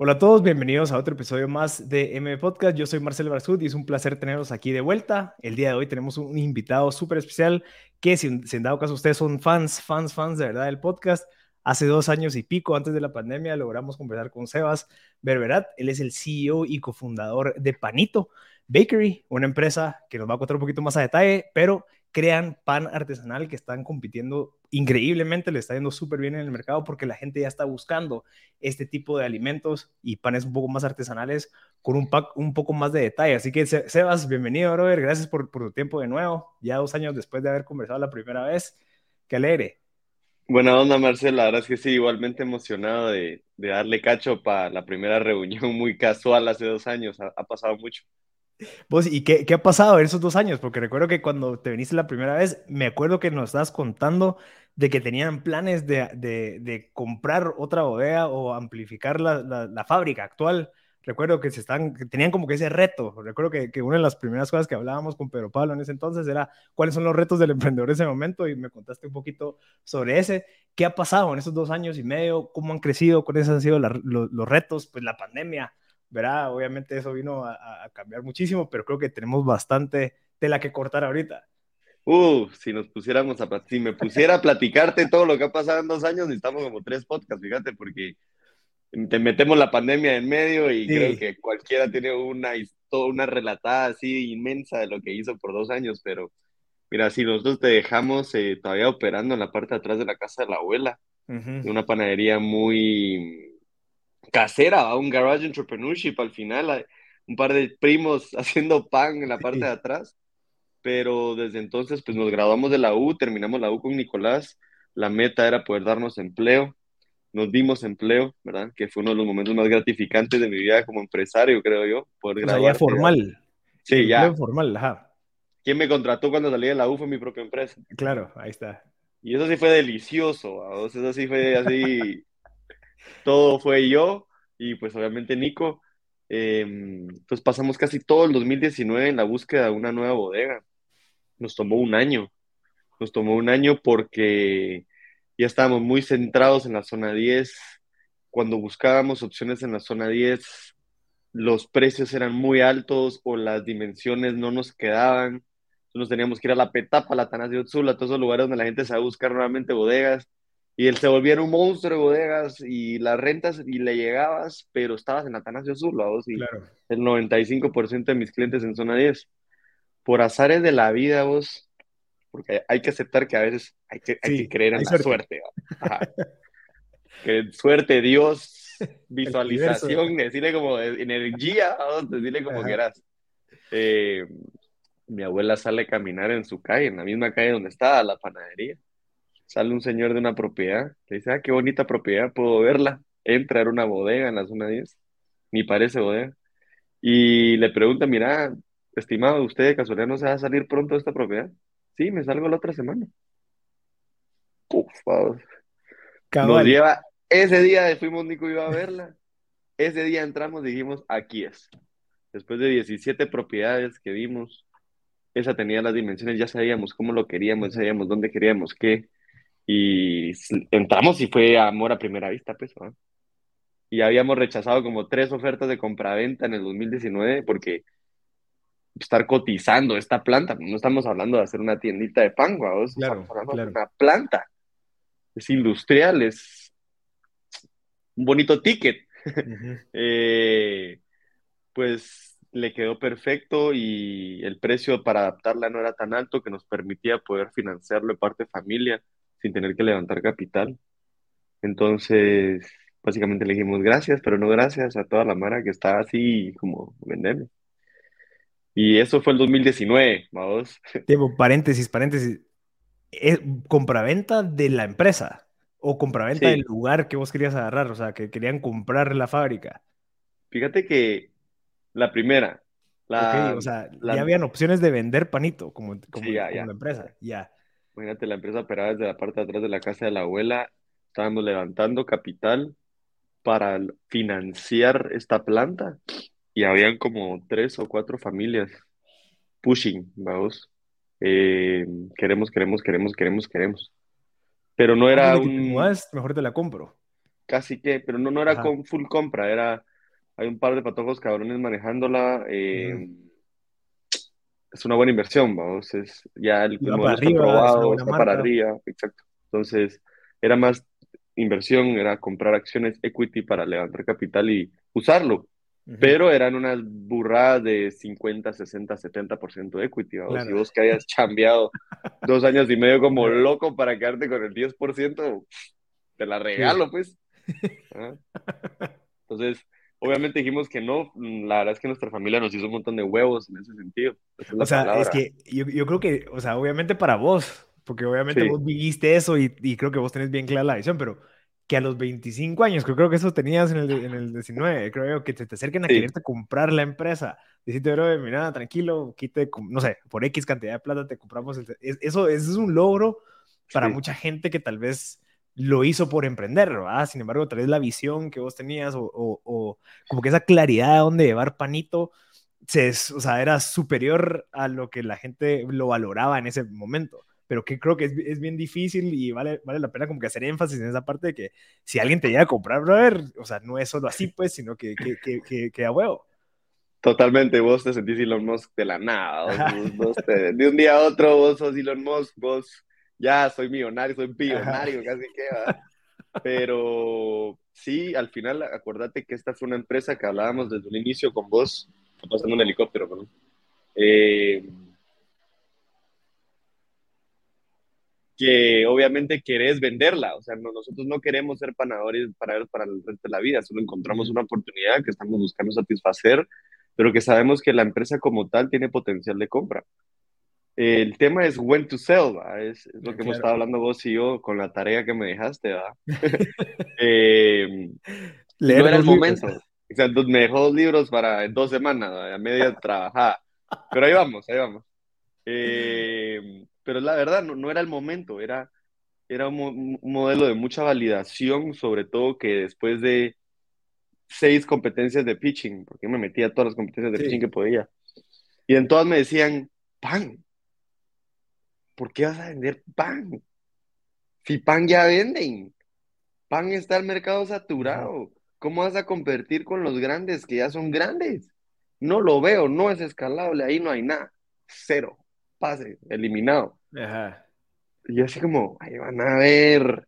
Hola a todos, bienvenidos a otro episodio más de M Podcast. Yo soy Marcelo Barzud y es un placer tenerlos aquí de vuelta. El día de hoy tenemos un invitado súper especial que, si, en dado caso ustedes son fans, fans, fans de verdad del podcast, hace dos años y pico antes de la pandemia logramos conversar con Sebas Berberat. Él es el CEO y cofundador de Panito Bakery, una empresa que nos va a contar un poquito más a detalle, pero crean pan artesanal que están compitiendo increíblemente, le está yendo súper bien en el mercado porque la gente ya está buscando este tipo de alimentos y panes un poco más artesanales con un pack un poco más de detalle. Así que Sebas, bienvenido, brother. Gracias por, por tu tiempo de nuevo, ya dos años después de haber conversado la primera vez. Qué alegre. Buena onda, Marcela. La verdad es que sí, igualmente emocionado de, de darle cacho para la primera reunión muy casual hace dos años. ha pasado mucho. Vos, ¿y qué, qué, ha pasado en esos dos años? Porque recuerdo que cuando te viniste la primera vez, me acuerdo que nos estabas contando de que tenían planes de, de, comprar otra bodega o amplificar la, la, fábrica actual. Recuerdo que, se están, que tenían como que ese reto. Recuerdo que, que, una de las primeras cosas que hablábamos con Pedro Pablo en ese entonces era cuáles son los retos del emprendedor en ese momento y me contaste un poquito sobre ese. ¿Qué ha pasado en esos dos años y medio? ¿Cómo han crecido? ¿Cuáles han sido los, los retos? Pues la pandemia verá, obviamente eso vino a, cambiar muchísimo, pero creo que tenemos bastante tela que cortar ahorita. Uh, si nos pusiéramos a, si me pusiera a platicarte todo lo que ha pasado en dos años, necesitamos como tres podcasts, fíjate, porque te metemos la pandemia en medio y creo que cualquiera tiene una, una relatada así inmensa de lo que hizo por dos años, pero mira, si nosotros te dejamos eh, todavía operando en la parte de atrás de la casa de la abuela, de una panadería muy, casera, un garage entrepreneurship al final, un par de primos haciendo pan en la parte de atrás, pero desde entonces pues nos graduamos de la U, terminamos la U con Nicolás, la meta era poder darnos empleo, nos dimos empleo, ¿verdad? Que fue uno de los momentos más gratificantes de mi vida como empresario, creo yo, poder o sea, ya formal. Sí, ya. formal, ajá. ¿Quién me contrató cuando salí de la U fue mi propia empresa. Claro, ahí está. Y eso sí fue delicioso, eso sí fue así todo fue yo y pues obviamente Nico. Em, pues pasamos casi todo el 2019 en la búsqueda de una nueva bodega. Nos tomó un año. Nos tomó un año porque ya estábamos muy centrados en la zona 10. Cuando buscábamos opciones en la zona 10, los precios eran muy altos o las dimensiones no nos quedaban. Entonces teníamos que ir a la Petapa, a la Tanasio Tzula, a todos esos lugares donde la gente a buscar nuevamente bodegas y él se volviera un monstruo de bodegas y las rentas y le llegabas, pero estabas en Atanasio Sur, vos, y claro. el 95% de mis clientes en zona 10. Por azares de la vida, vos, porque hay que aceptar que a veces hay que, hay que creer en la suerte. que suerte, Dios, visualización, decirle como energía, decirle como quieras. Eh, mi abuela sale a caminar en su calle, en la misma calle donde estaba la panadería sale un señor de una propiedad, le dice, ah, qué bonita propiedad, puedo verla. Entra a una bodega en la zona 10, ni parece bodega, y le pregunta, mira, estimado, ¿usted de casualidad no se va a salir pronto de esta propiedad? Sí, me salgo la otra semana. Uf, Nos lleva, ese día fuimos Nico y yo a verla, ese día entramos y dijimos, aquí es. Después de 17 propiedades que vimos, esa tenía las dimensiones, ya sabíamos cómo lo queríamos, sabíamos dónde queríamos qué, y entramos y fue amor a primera vista, pues. Y habíamos rechazado como tres ofertas de compraventa en el 2019 porque estar cotizando esta planta, no estamos hablando de hacer una tiendita de pan, ¿vamos? Claro, claro. una planta. Es industrial, es un bonito ticket. Eh, pues le quedó perfecto y el precio para adaptarla no era tan alto que nos permitía poder financiarlo de parte de familia sin tener que levantar capital. Entonces, básicamente le dijimos gracias, pero no gracias a toda la mara que está así como vendemos. Y eso fue el 2019, vamos. Tiempo, paréntesis, paréntesis. ¿Es compraventa de la empresa o compraventa del lugar que vos querías agarrar? O sea, que querían comprar la fábrica. Fíjate que la primera. La, o sea, ya habían opciones de vender panito como, como, empresa. Ya. Imagínate, la empresa operaba desde la parte de atrás de la casa de la abuela. Estábamos levantando capital para financiar esta planta y habían como tres o cuatro familias pushing, vamos. Eh, queremos, queremos, queremos, queremos, queremos. Pero no era un... Más, mejor te la compro. casi que, pero no, no era con full compra, era, hay un par de patojos cabrones manejándola. Eh, es una buena inversión, vamos, es ya el modelo está probado, está para arriba, exacto. Entonces, era más inversión, era comprar acciones equity para levantar capital y usarlo. Pero eran unas burradas de 50, 60, 70% de equity. ¿vamos? Si vos que hayas chambeado dos años y medio como loco para quedarte con el 10%, te la regalo, pues. ¿Ah? Entonces, obviamente dijimos que no. La verdad es que nuestra familia nos hizo un montón de huevos en ese sentido. o sea, es que yo, yo, creo que, o sea, obviamente para vos, porque obviamente vos viviste eso y, y, creo que vos tenés bien clara la visión, pero que a los 25 años, que creo que eso tenías en el, en el 19, creo que te, te acerquen a quererte comprar la empresa. Decirte, bro, mira, tranquilo, quite, no sé, por X cantidad de plata te compramos. El, eso, eso es un logro para mucha gente que tal vez lo hizo por emprender, ¿verdad? Sin embargo, tal vez la visión que vos tenías o, o, como que esa claridad de dónde llevar panito, se, o sea, era superior a lo que la gente lo valoraba en ese momento pero que creo que es, es, bien difícil y vale, vale la pena como que hacer énfasis en esa parte de que si alguien te llega a comprar, brother, o sea, no es solo así, pues, sino que, que, que, que, a huevo. Totalmente, vos te sentís Elon Musk de la nada, vos, de un día a otro vos sos Elon Musk, vos ya soy millonario, soy billonario, casi que, pero sí, al final, acuérdate que esta fue una empresa que hablábamos desde un inicio con vos, pasando un helicóptero, ¿no? Eh, que obviamente querés venderla. O sea, nosotros no queremos ser panadores para, para el resto de la vida, solo encontramos una oportunidad que estamos buscando satisfacer, pero que sabemos que la empresa como tal tiene potencial de compra. El tema es when to sell, Es, lo que hemos estado hablando vos y yo con la tarea que me dejaste, ¿verdad? eh, no era el momento. O sea, me dejó dos libros para dos semanas, a media trabajada. Pero ahí vamos, ahí vamos. Eh, pero la verdad, no, no era el momento, era, era un, modelo de mucha validación, sobre todo que después de seis competencias de pitching, porque me metía todas las competencias de pitching que podía, y en todas me decían, pan, ¿por qué vas a vender pan? Si pan ya venden, pan está el mercado saturado, ¿cómo vas a competir con los grandes que ya son grandes? No lo veo, no es escalable, ahí no hay nada, cero, pase, eliminado. Y así como, ahí van a ver.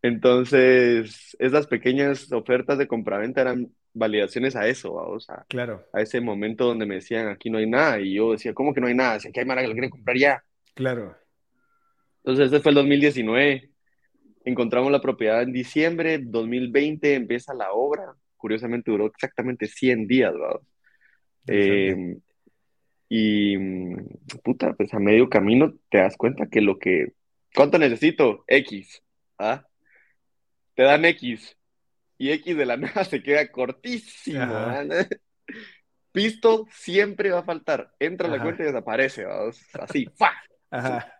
Entonces, esas pequeñas ofertas de compraventa eran validaciones a eso, vamos, a, claro. a ese momento donde me decían, aquí no hay nada, y yo decía, ¿cómo que no hay nada? Decía, que hay mara que lo quieren comprar ya. Claro. Entonces, este fue el 2019. Encontramos la propiedad en diciembre, 2020 empieza la obra. Curiosamente duró exactamente 100 días, vamos. Eh, y, puta, pues a medio camino te das cuenta que lo que... ¿Cuánto necesito? X. ¿Ah? Te dan X. Y X de la nada se queda cortísimo. ¿ah? Pisto siempre va a faltar. Entra la cuenta y desaparece. Así, ¡fa! Ajá.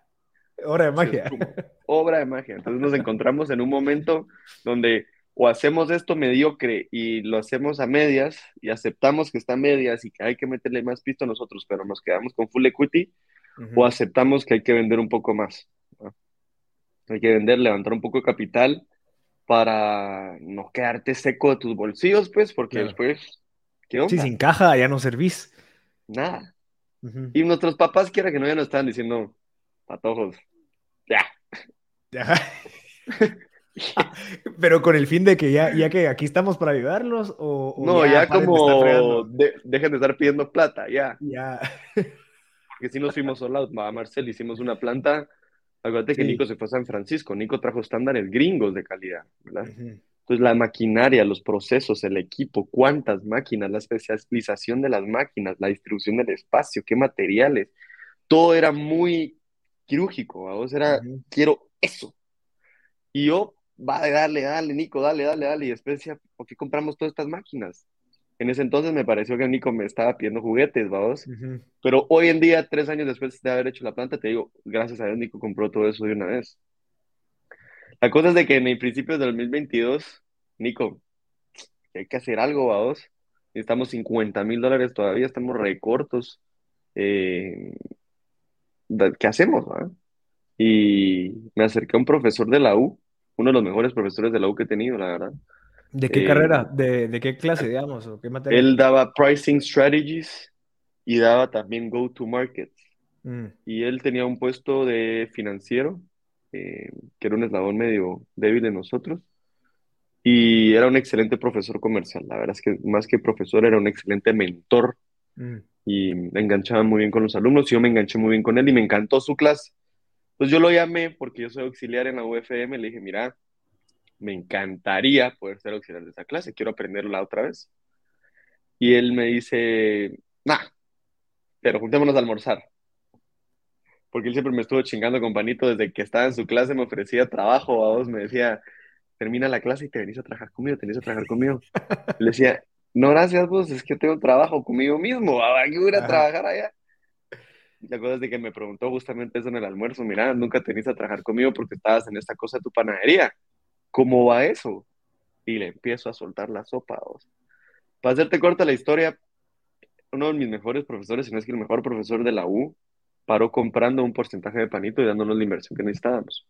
Obra de magia. obra de magia. Entonces nos encontramos en un momento donde o hacemos esto mediocre y lo hacemos a medias y aceptamos que está a medias y que hay que meterle más pisto a nosotros, pero nos quedamos con full equity, o aceptamos que hay que vender un poco más. Hay que vender, levantar un poco de capital para no quedarte seco de tus bolsillos, pues, porque después, ¿qué onda? Si sin caja ya no servís. Nada. Y nuestros papás, quiera que no, ya nos estaban diciendo, patojos, ya. Ya. Pero con el fin de que ya, ya que aquí estamos para ayudarlos o, no, ya, como dejen de estar pidiendo plata, ya. Ya. Porque si nos fuimos solos, a Marcel, hicimos una planta. Acuérdate que Nico se fue a San Francisco. Nico trajo estándares gringos de calidad, ¿verdad? Entonces, la maquinaria, los procesos, el equipo, cuántas máquinas, la especialización de las máquinas, la distribución del espacio, qué materiales, todo era muy quirúrgico. Vos era, quiero eso. Y yo va, dale, dale, Nico, dale, dale, dale. Y después decía, ¿por qué compramos todas estas máquinas? En ese entonces me pareció que Nico me estaba pidiendo juguetes, vamos. Pero hoy en día, tres años después de haber hecho la planta, te digo, gracias a Dios, Nico compró todo eso de una vez. La cosa es de que en el principio del 2022, Nico, hay que hacer algo, vamos. Necesitamos 50 mil dólares todavía, estamos recortos. Eh, ¿Qué hacemos? Va? Y me acerqué a un profesor de la U uno de los mejores profesores de la U que he tenido, la verdad. ¿De qué Eh, carrera? ¿De, de qué clase, digamos? ¿O qué materia? Él daba pricing strategies y daba también go to market. Mm, Y él tenía un puesto de financiero, eh, que era un eslabón medio débil de nosotros. Y era un excelente profesor comercial. La verdad es que más que profesor, era un excelente mentor mm, y enganchaba muy bien con los alumnos. Yo me enganché muy bien con él y me encantó su clase. Entonces yo lo llamé porque yo soy auxiliar en la UFM. Le dije, mira, me encantaría poder ser auxiliar de esa clase. Quiero aprenderla otra vez. Y él me dice, nah, pero juntémonos a almorzar. Porque él siempre me estuvo chingando con Panito desde que estaba en su clase, me ofrecía trabajo, a vos me decía, termina la clase y te venís a trabajar conmigo, te venís a trabajar conmigo. Le decía, no, gracias vos, es que tengo trabajo conmigo mismo, ¿a qué voy a Ajá. trabajar allá? La cosa es de que me preguntó justamente eso en el almuerzo, mira, nunca te a trabajar conmigo porque estabas en esta cosa de tu panadería. ¿Cómo va eso? Y le empiezo a soltar la sopa, vos. Para hacerte corta la historia, uno de mis mejores profesores, si no es que el mejor profesor de la U, paró comprando un porcentaje de panito y dándonos la inversión que necesitábamos.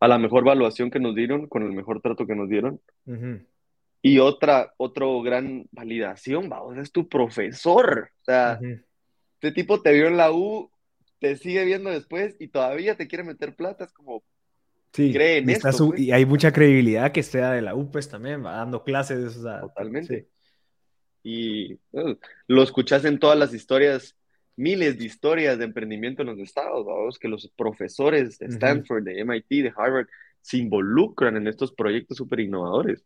A la mejor valuación que nos dieron, con el mejor trato que nos dieron. Y otra, otro gran validación, vamos, es tu profesor. O sea, Ujú. este tipo te vio en la U, te sigue viendo después y todavía te quiere meter plata. Es como, Sí, cree en y, esto, su- pues. y hay mucha credibilidad que sea de la UPES también, va dando clases, o sea, Totalmente. sí. Y eh, lo escuchas en todas las historias, miles de historias de emprendimiento en los estados, vamos, que los profesores de. Stanford, de MIT, de Harvard, se involucran en estos proyectos súper innovadores.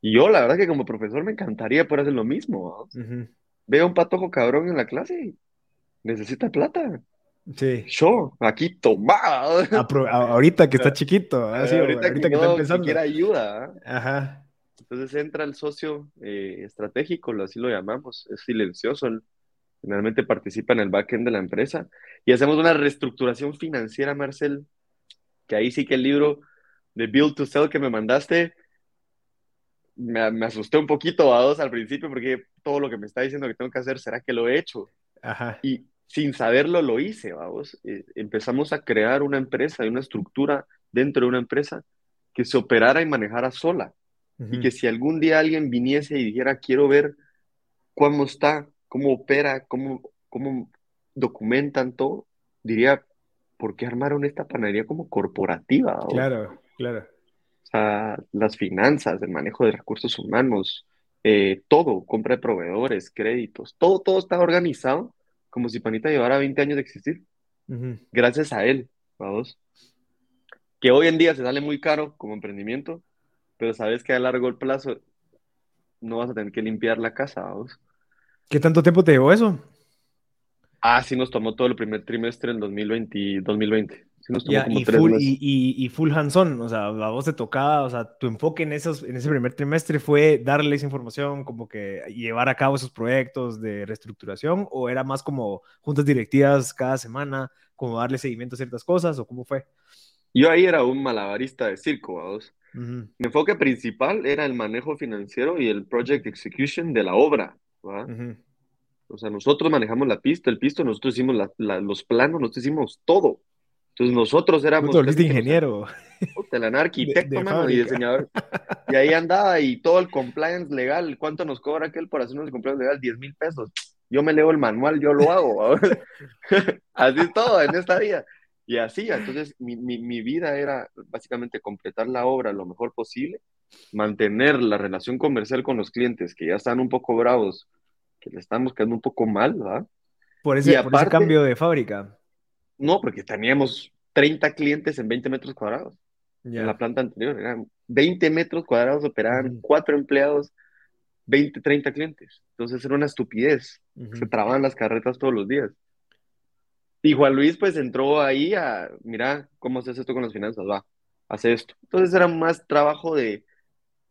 Y yo, la verdad que como profesor me encantaría poder hacer lo mismo. Veo a un patojo cabrón en la clase necesita plata. Sí. Yo, aquí tomado. Ahorita que está chiquito, ¿ah? Sí, ahorita, ahorita que, que está no, que empezando. quiera ayuda. ¿ah? Ajá. Entonces entra el socio eh, estratégico, así lo llamamos, es silencioso, él generalmente participa en el backend de la empresa y hacemos una reestructuración financiera, Marcel, que ahí sí que el libro de Build to Sell que me mandaste, me, me asusté un poquito a dos al principio porque todo lo que me está diciendo que tengo que hacer, ¿será que lo he hecho? Ajá. Y sin saberlo lo hice, vamos. Eh, empezamos a crear una empresa y una estructura dentro de una empresa que se operara y manejara sola y que si algún día alguien viniese y dijera, quiero ver cómo está, cómo opera, cómo, cómo documentan todo, diría, ¿por qué armaron esta panadería como corporativa? vamos? Claro, claro. O sea, las finanzas, el manejo de recursos humanos, eh, todo, compra de proveedores, créditos, todo, todo está organizado como si Panita llevara 20 años de existir, gracias a él, vamos. Que hoy en día se sale muy caro como emprendimiento, pero sabes que a largo plazo no vas a tener que limpiar la casa, vamos. ¿Qué tanto tiempo te llevó eso? Ah, sí nos tomó todo el primer trimestre en 2020, 2020. Sí nos tomó Ya, como y tres full, meses. y, y, y full hands-on, o sea, a vos te tocaba, o sea, tu enfoque en, esos, en ese primer trimestre fue darles información, como que llevar a cabo esos proyectos de reestructuración, o era más como juntas directivas cada semana, como darle seguimiento a ciertas cosas, o cómo fue? Yo ahí era un malabarista de circo. Ujú, Mi enfoque principal era el manejo financiero y el project execution de la obra, ¿va? ujú. O sea, nosotros manejamos la pista, el pisto, nosotros hicimos la- la- los planos, nosotros hicimos todo. Entonces nosotros éramos que los- ingeniero puta, el arquitecto, de mano, y fábrica. diseñador. Y ahí andaba y todo el compliance legal. ¿Cuánto nos cobra aquel por hacernos el compliance legal? 10 mil pesos. Yo me leo el manual, yo lo hago. Así es todo en esta vida. Y así, entonces mi, mi, mi vida era básicamente completar la obra lo mejor posible, mantener la relación comercial con los clientes que ya están un poco bravos, que le están buscando un poco mal, ¿verdad? por Y ese, por ese aparte- cambio de fábrica. No, porque teníamos 30 clientes en 20 metros cuadrados. En la planta anterior eran 20 metros cuadrados, operaban cuatro empleados, 20, 30 clientes. Entonces era una estupidez. Se trababan las carretas todos los días. Y Juan Luis pues entró ahí a, mira, ¿cómo haces esto con las finanzas? Va, hace esto. Entonces era más trabajo de,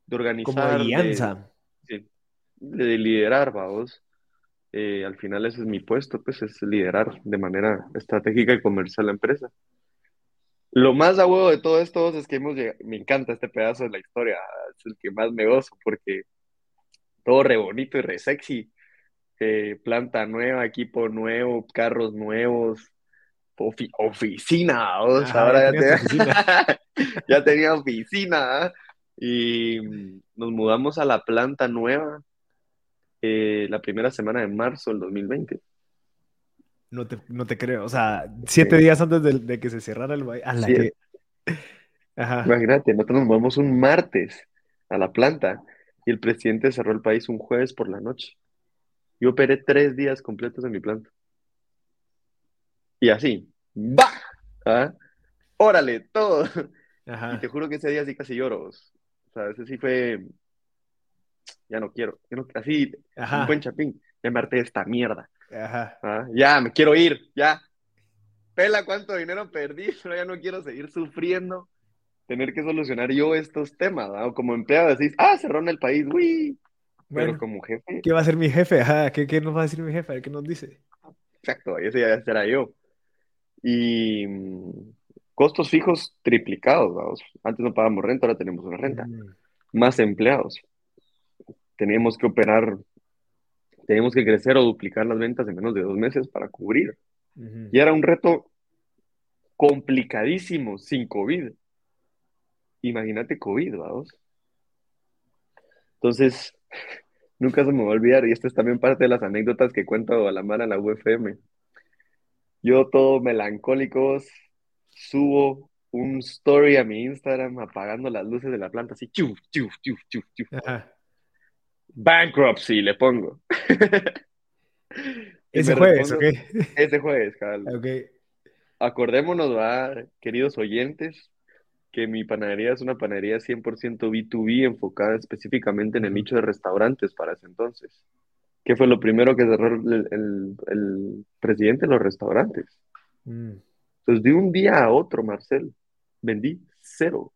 de organizar, Como de de- de liderar, vamos. Eh, al final ese es mi puesto, pues es liderar de manera estratégica y comercial la empresa. Lo más a huevo de todo esto es que hemos llegado, me encanta este pedazo de la historia, es el que más me gozo porque todo re bonito y re sexy. Eh, planta nueva, equipo nuevo, carros nuevos, oficina, ahora ya, tenía oficina. Y nos mudamos a la planta nueva eh, la primera semana de marzo del 2020. No te, no te creo, o sea, siete días antes de, que se cerrara el baile. Que... Imagínate, nosotros nos mudamos un martes a la planta y el presidente cerró el país un jueves por la noche. Yo operé tres días completos en mi planta. Y así, ¡va! ¿Ah? ¡Órale! Todo. Y te juro que ese día sí casi lloro. O sea, ese sí fue. Ya no quiero. Así, un buen chapín. Ya me harté de esta mierda. ¿Ah? Ya, me quiero ir. Ya. Pela cuánto dinero perdí, pero ya no quiero seguir sufriendo. Tener que solucionar yo estos temas. O como empleado decís, ah, cerró en el país, uy. pero como jefe. ¿Qué va a hacer mi jefe? ¿Qué, ¿Qué, nos va a decir mi jefe? ¿Qué nos dice? Exacto, ese ya será yo y mm, costos fijos triplicados. Antes no pagábamos renta, ahora tenemos una renta. Mm. Más empleados. Teníamos que operar, teníamos que crecer o duplicar las ventas en menos de dos meses para cubrir. Y era un reto complicadísimo sin COVID. Imagínate COVID, vamos. Entonces, nunca se me va a olvidar, y esta es también parte de las anécdotas que cuento a la mano en la UFM. Yo todo melancólico subo un story a mi Instagram apagando las luces de la planta así, chuf, chuf, chuf, chuf, chuf. Bankruptcy le pongo. Ese jueves, ¿ok? Ese jueves, cabrón. Acordémonos, queridos oyentes, que mi panadería es una panadería 100% B2B enfocada específicamente en el nicho de restaurantes para ese entonces. ¿Qué fue lo primero que cerró el, presidente? Los restaurantes. Mm. Entonces, de un día a otro, Marcel, vendí cero.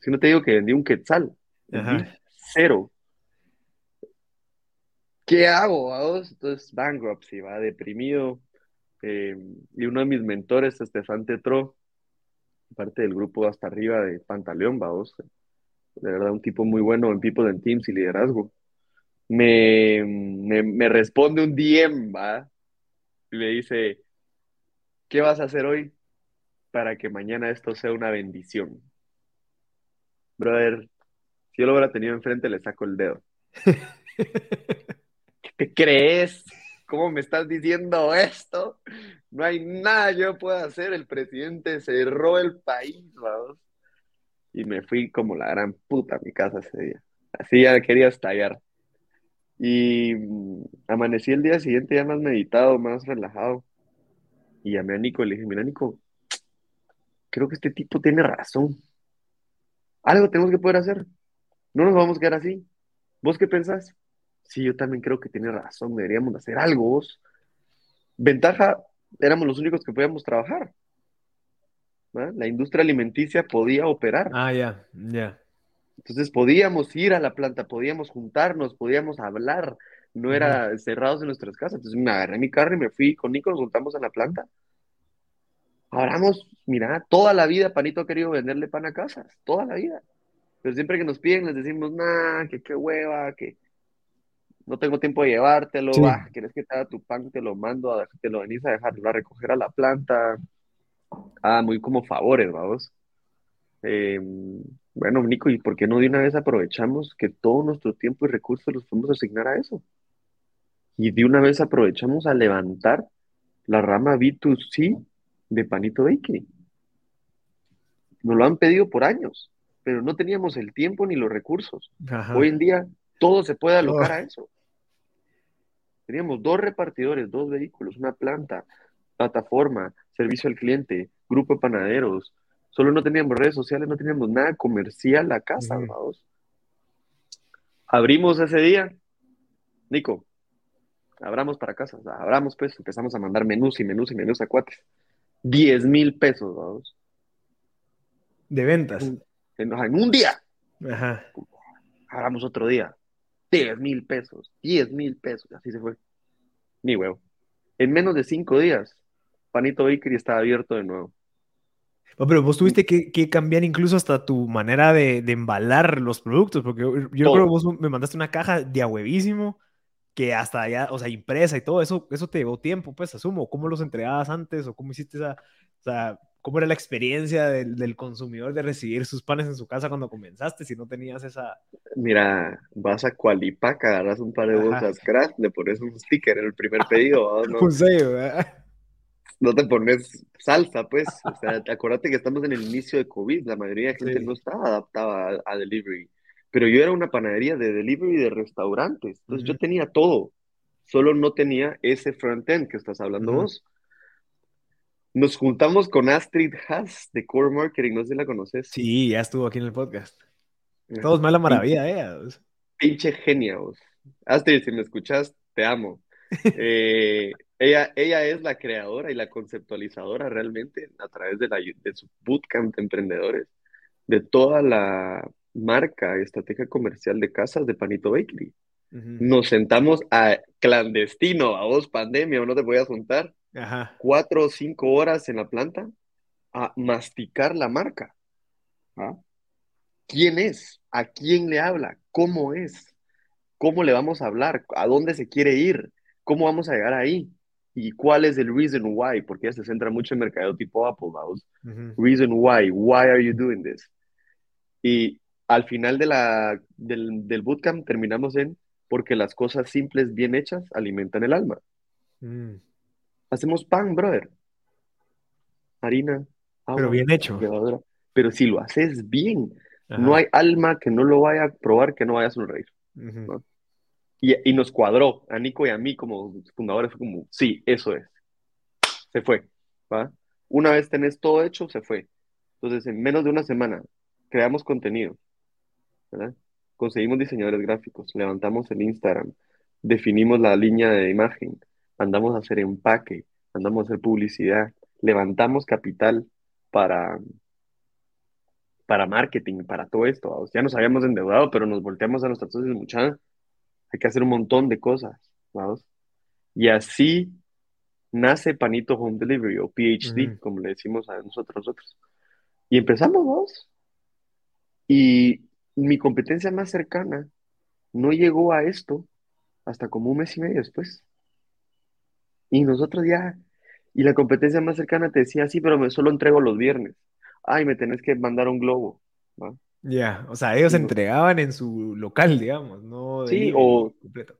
Si no te digo que vendí un quetzal, vendí cero. ¿Qué hago? ¿vos? Entonces, bankruptcy, va deprimido. Eh, y uno de mis mentores, Estefan Tetro, parte del grupo hasta arriba de Pantaleón, vamos. De verdad, un tipo muy bueno en People and Teams y liderazgo me, me, responde un DM, ¿va? Y me dice, ¿qué vas a hacer hoy para que mañana esto sea una bendición? Brother, si yo lo hubiera tenido enfrente, le saco el dedo. ¿Qué crees? ¿Cómo me estás diciendo esto? No hay nada yo pueda hacer. El presidente cerró el país, vamos. Y me fui como la gran puta a mi casa ese día. Así ya quería estallar. Y mm, amanecí el día siguiente ya más meditado, más relajado. Y llamé a Nico y le dije, mira Nico, creo que este tipo tiene razón. Algo tenemos que poder hacer. No nos vamos a quedar así. ¿Vos qué pensás? Sí, yo también creo que tiene razón. Deberíamos hacer algo. Vos. Ventaja, éramos los únicos que podíamos trabajar. La industria alimenticia podía operar. Ah, ya, ya. Entonces podíamos ir a la planta, podíamos juntarnos, podíamos hablar, no era cerrados en nuestras casas. Entonces me agarré mi carro y me fui con Nico, nos juntamos en la planta. Hablamos, mira, toda la vida Panito ha querido venderle pan a casas, toda la vida. Pero siempre que nos piden les decimos, nah, que qué hueva, que no tengo tiempo de llevártelo, ah, quieres que te haga tu pan, te lo mando, te lo venís a dejarlo a recoger a la planta. Ah, muy como favores, vamos. Eh, bueno, Nico, ¿y por qué no de una vez aprovechamos que todo nuestro tiempo y recursos los podemos asignar a eso? Y de una vez aprovechamos a levantar la rama B2C de Panito Bakery. Nos lo han pedido por años, pero no teníamos el tiempo ni los recursos. Hoy en día todo se puede alocar a eso. Teníamos dos repartidores, dos vehículos, una planta, plataforma, servicio al cliente, grupo de panaderos, Solo no teníamos redes sociales, no teníamos nada comercial a casa, vamos. Abrimos ese día, Nico, abramos para casa, abramos pues, empezamos a mandar menús y menús y menús a cuates. 10 mil pesos, vamos. De ventas. En, un día. Ajá. Abramos otro día. 10 mil pesos, 10 mil pesos, así se fue. Ni huevo. En menos de cinco días, Panito Bakery estaba abierto de nuevo. Pero vos tuviste que, cambiar incluso hasta tu manera de, embalar los productos, porque yo, creo que vos me mandaste una caja de a huevísimo, que hasta ya, o sea, impresa y todo eso, eso te llevó tiempo, pues asumo. ¿Cómo los entregabas antes o cómo hiciste esa, o sea, cómo era la experiencia del, del, consumidor de recibir sus panes en su casa cuando comenzaste, si no tenías esa... Mira, vas a Cualipaca, agarras un par de bolsas craft, le pones un sticker en el primer pedido, ¿no? un sello, ¿verdad? No te pones salsa, pues, o sea, acuérdate que estamos en el inicio de COVID, la mayoría de gente Sí. no estaba adaptada a, a delivery, pero yo era una panadería de delivery de restaurantes, entonces yo Ujú. tenía todo, solo no tenía ese front-end que estás hablando vos. Nos juntamos con Astrid Haas de Core Marketing, no sé si la conoces. Sí, ya estuvo aquí en el podcast. Todos más la pin- maravilla, sea. pinche genia, vos. Astrid, si me escuchas, te amo. Eh, ella, ella es la creadora y la conceptualizadora realmente a través de, la, de su bootcamp de emprendedores de toda la marca y estrategia comercial de casas de Panito Bakery. Nos sentamos a clandestino, a vos pandemia, o no te podías juntar, Ajá. cuatro o cinco horas en la planta a masticar la marca. ¿ah? ¿Quién es? ¿A quién le habla? ¿Cómo es? ¿Cómo le vamos a hablar? ¿A dónde se quiere ir? ¿Cómo vamos a llegar ahí? ¿Y cuál es el reason why? Porque ella se centra mucho en mercado tipo Apple. Ujú. Reason why. Why are you doing this? Y al final de la, del, del bootcamp terminamos en porque las cosas simples bien hechas alimentan el alma. Mm. Hacemos pan, brother. Harina, Pero agua, bien hecho. levadura. Pero si lo haces bien, Ajá. no hay alma que no lo vaya a probar que no vaya a sonreír. ¿no? Y, y nos cuadró, a Nico y a mí como fundadores, fue como, sí, eso es. Se fue, ¿va? Una vez tenés todo hecho, se fue. Entonces, en menos de una semana, creamos contenido, ¿verdad? Conseguimos diseñadores gráficos, levantamos el Instagram, definimos la línea de imagen, mandamos a hacer empaque, mandamos a hacer publicidad, levantamos capital para, para marketing, para todo esto. ¿va? Ya nos habíamos endeudado, pero nos volteamos a nuestros socios mucha. Hay que hacer un montón de cosas, ¿vamos? Y así nace Panito Home Delivery o PhD, Ujú. como le decimos a nosotros, nosotros. Y empezamos dos. Y mi competencia más cercana no llegó a esto hasta como un mes y medio después. Y nosotros ya, y la competencia más cercana te decía, sí, pero me solo entrego los viernes. Ay, me tenés que mandar un globo. Ya, o sea, ellos Y no- entregaban en su local, digamos, no Sí, o- completo.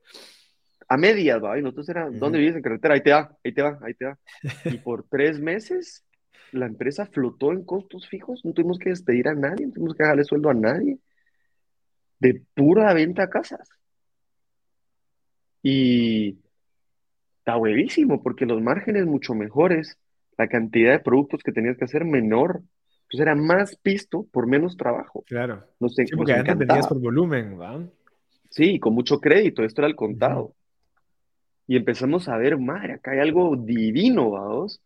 a medias, ¿va? Y nosotros era. ¿dónde vives en carretera? Ahí te va, ahí te va, ahí te va. Y por tres meses la empresa flotó en costos fijos, no tuvimos que despedir a nadie, no tuvimos que darle sueldo a nadie, de pura venta a casas. Y está huevísimo, porque los márgenes mucho mejores, la cantidad de productos que tenías que hacer menor, pues era más pisto por menos trabajo. Claro. Nos, Sí, nos porque antes encantaba. vendías por volumen, ¿va? Sí, con mucho crédito, esto era el contado. Y empezamos a ver, madre, acá hay algo divino, vamos.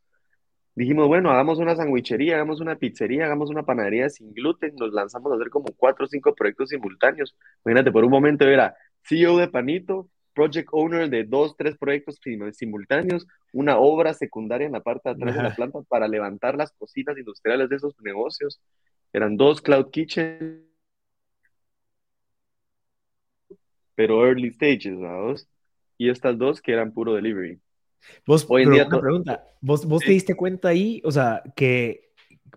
Dijimos, bueno, hagamos una sandwichería, hagamos una pizzería, hagamos una panadería sin gluten. Nos lanzamos a hacer como cuatro o cinco proyectos simultáneos. Imagínate, por un momento era CEO de Panito, project owner de dos, tres proyectos sim- simultáneos, una obra secundaria en la parte de atrás de la planta para levantar las cocinas industriales de esos negocios. Eran dos cloud kitchen, pero early stages, vamos. Y estas dos que eran puro delivery. Vos, Hoy en día una pregunta, ¿vos, vos te diste cuenta ahí, o sea, que,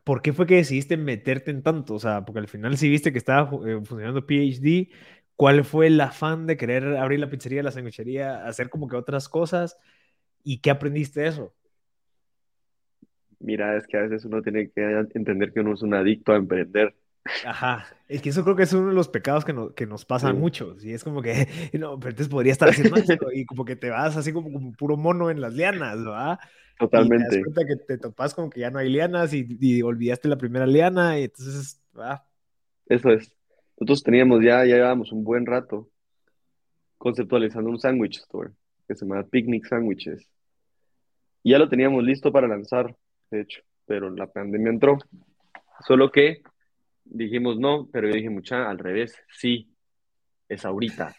¿por qué fue que decidiste meterte en tanto? O sea, porque al final sí viste que estaba eh, funcionando PhD, ¿cuál fue el afán de querer abrir la pizzería, la sandwichería, hacer como que otras cosas? ¿Y qué aprendiste de eso? Mira, es que a veces uno tiene que entender que uno es un adicto a emprender. Ajá, es que eso creo que es uno de los pecados que, no- que nos pasan Sí. muchos, y es como que, no, pero entonces podría estar haciendo esto, y como que te vas así como, como puro mono en las lianas, ¿verdad? Y te das Totalmente. cuenta que te topas con que ya no hay lianas y, y olvidaste la primera liana, y entonces, ah, Eso es. Nosotros teníamos ya, ya llevábamos un buen rato conceptualizando un sandwich store que se llama Picnic Sandwiches. Y ya lo teníamos listo para lanzar, de hecho, pero la pandemia entró. Solo que dijimos no, pero yo dije mucha, al revés, sí, es ahorita.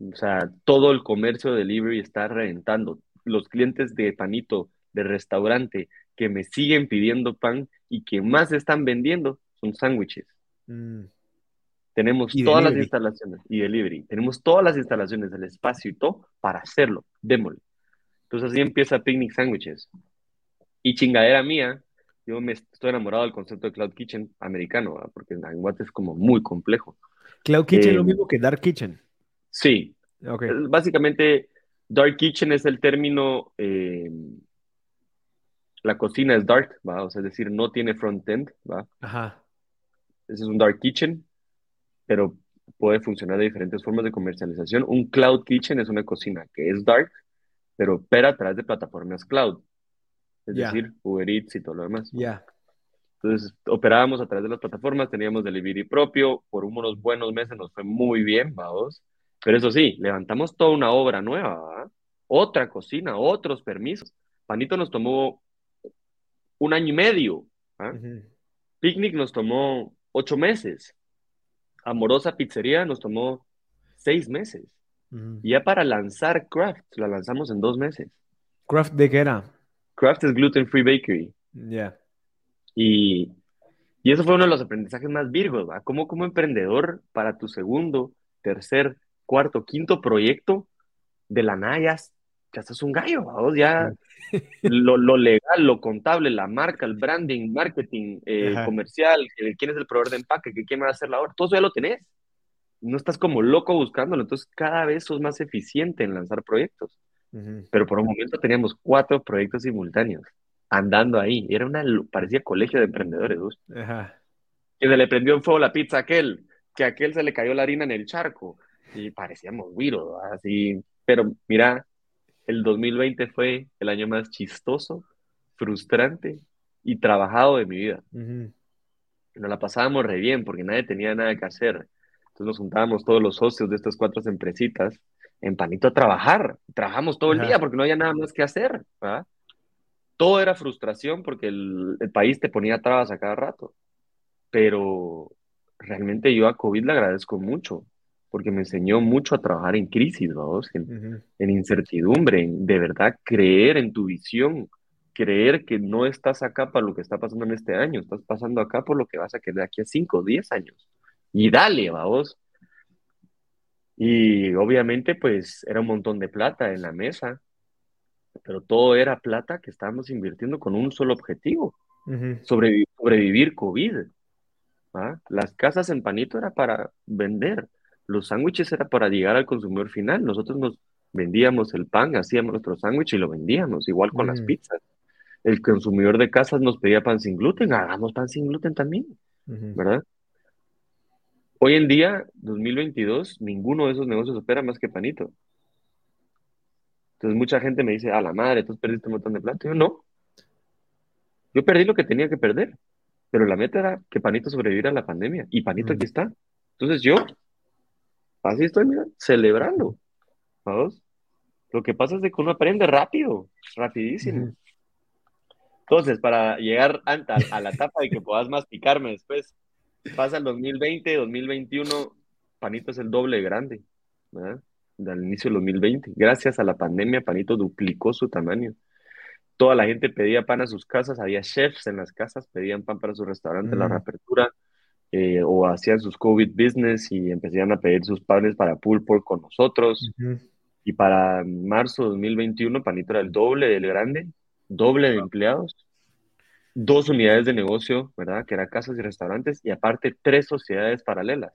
O sea, todo el comercio de delivery está reventando. Los clientes de panito, de restaurante, que me siguen pidiendo pan y que más están vendiendo son sándwiches. mm, Tenemos todas las instalaciones y delivery. Tenemos todas las instalaciones, el espacio y todo para hacerlo. Démosle. Entonces así empieza Picnic Sandwiches. Y chingadera mía, yo me estoy enamorado del concepto de Cloud Kitchen americano, porque en Guate es como muy complejo. Cloud Kitchen es lo eh, mismo que Dark Kitchen. Sí. Okay. Básicamente, Dark Kitchen es el término, eh, la cocina es dark, ¿va? O sea, es decir, no tiene front-end, ¿va? Ajá. Ese es un Dark Kitchen pero puede funcionar de diferentes formas de comercialización. Un cloud kitchen es una cocina que es dark, pero opera a través de plataformas cloud, es decir, Uber Eats y todo lo demás. Ya. Entonces, operábamos a través de las plataformas, teníamos delivery propio, por unos buenos meses nos fue muy bien, vamos. Pero eso sí, levantamos toda una obra nueva, otra cocina, otros permisos. Panito nos tomó un año y medio. Picnic nos tomó ocho meses. Amorosa Pizzería nos tomó seis meses. Ya para lanzar Craft, la lanzamos en dos meses. ¿Craft de qué era? Craft es Gluten Free Bakery. Ya. Y, y, eso fue uno de los aprendizajes más virgos, ¿va? Como como emprendedor para tu segundo, tercer, cuarto, quinto proyecto, de la nada ya, estás un gallo, ¿va? Ya lo, lo, legal, lo contable, la marca, el branding, marketing, eh, comercial, quién es el proveedor de empaque, quién va a hacer la obra, todo eso ya lo tenés. No estás como loco buscándolo, entonces cada vez sos más eficiente en lanzar proyectos. Pero por un momento teníamos cuatro proyectos simultáneos andando ahí. Era una, parecía colegio de emprendedores. Que se le prendió en fuego la pizza a aquel, que a aquel se le cayó la harina en el charco. Y parecíamos güiros, así. Pero mira, el 2020 fue el año más chistoso, frustrante y trabajado de mi vida. Nos la pasábamos re bien porque nadie tenía nada que hacer. Entonces nos juntábamos todos los socios de estas cuatro empresitas en Panito a trabajar. Trabajamos todo el día porque no había nada más que hacer. Todo era frustración porque el, el, país te ponía trabas a cada rato. Pero realmente yo a COVID le agradezco mucho porque me enseñó mucho a trabajar en crisis, vamos, en, incertidumbre, en de verdad creer en tu visión, creer que no estás acá para lo que está pasando en este año, estás pasando acá por lo que vas a quedar aquí a 5 o 10 años. Y dale, vamos. Y obviamente, pues era un montón de plata en la mesa, pero todo era plata que estábamos invirtiendo con un solo objetivo, sobrevivir COVID. Las casas en Panito era para vender los sándwiches era para llegar al consumidor final. Nosotros nos vendíamos el pan, hacíamos nuestro sándwich y lo vendíamos, igual con las pizzas. El consumidor de casas nos pedía pan sin gluten, hagamos pan sin gluten también, ¿verdad? Hoy en día, 2022, ninguno de esos negocios opera más que panito. Entonces mucha gente me dice, a la madre, tú perdiste un montón de plata. Yo no. Yo perdí lo que tenía que perder, pero la meta era que Panito sobreviviera a la pandemia y Panito aquí está. Entonces yo Así estoy, mira, celebrando. ¿Vamos? Lo que pasa es que uno aprende rápido, rapidísimo. Entonces, para llegar a, la etapa de que puedas masticarme después, pasa el 2020, 2021, Panito es el doble grande, ¿verdad? Del inicio del 2020. Gracias a la pandemia, Panito duplicó su tamaño. Toda la gente pedía pan a sus casas, había chefs en las casas, pedían pan para su restaurante, la reapertura. Eh, o hacían sus COVID business y empezaron a pedir sus panes para pull pork con nosotros. Y para marzo de 2021, Panito era el doble del grande, doble de empleados, dos unidades de negocio, ¿verdad? Que eran casas y restaurantes, y aparte tres sociedades paralelas.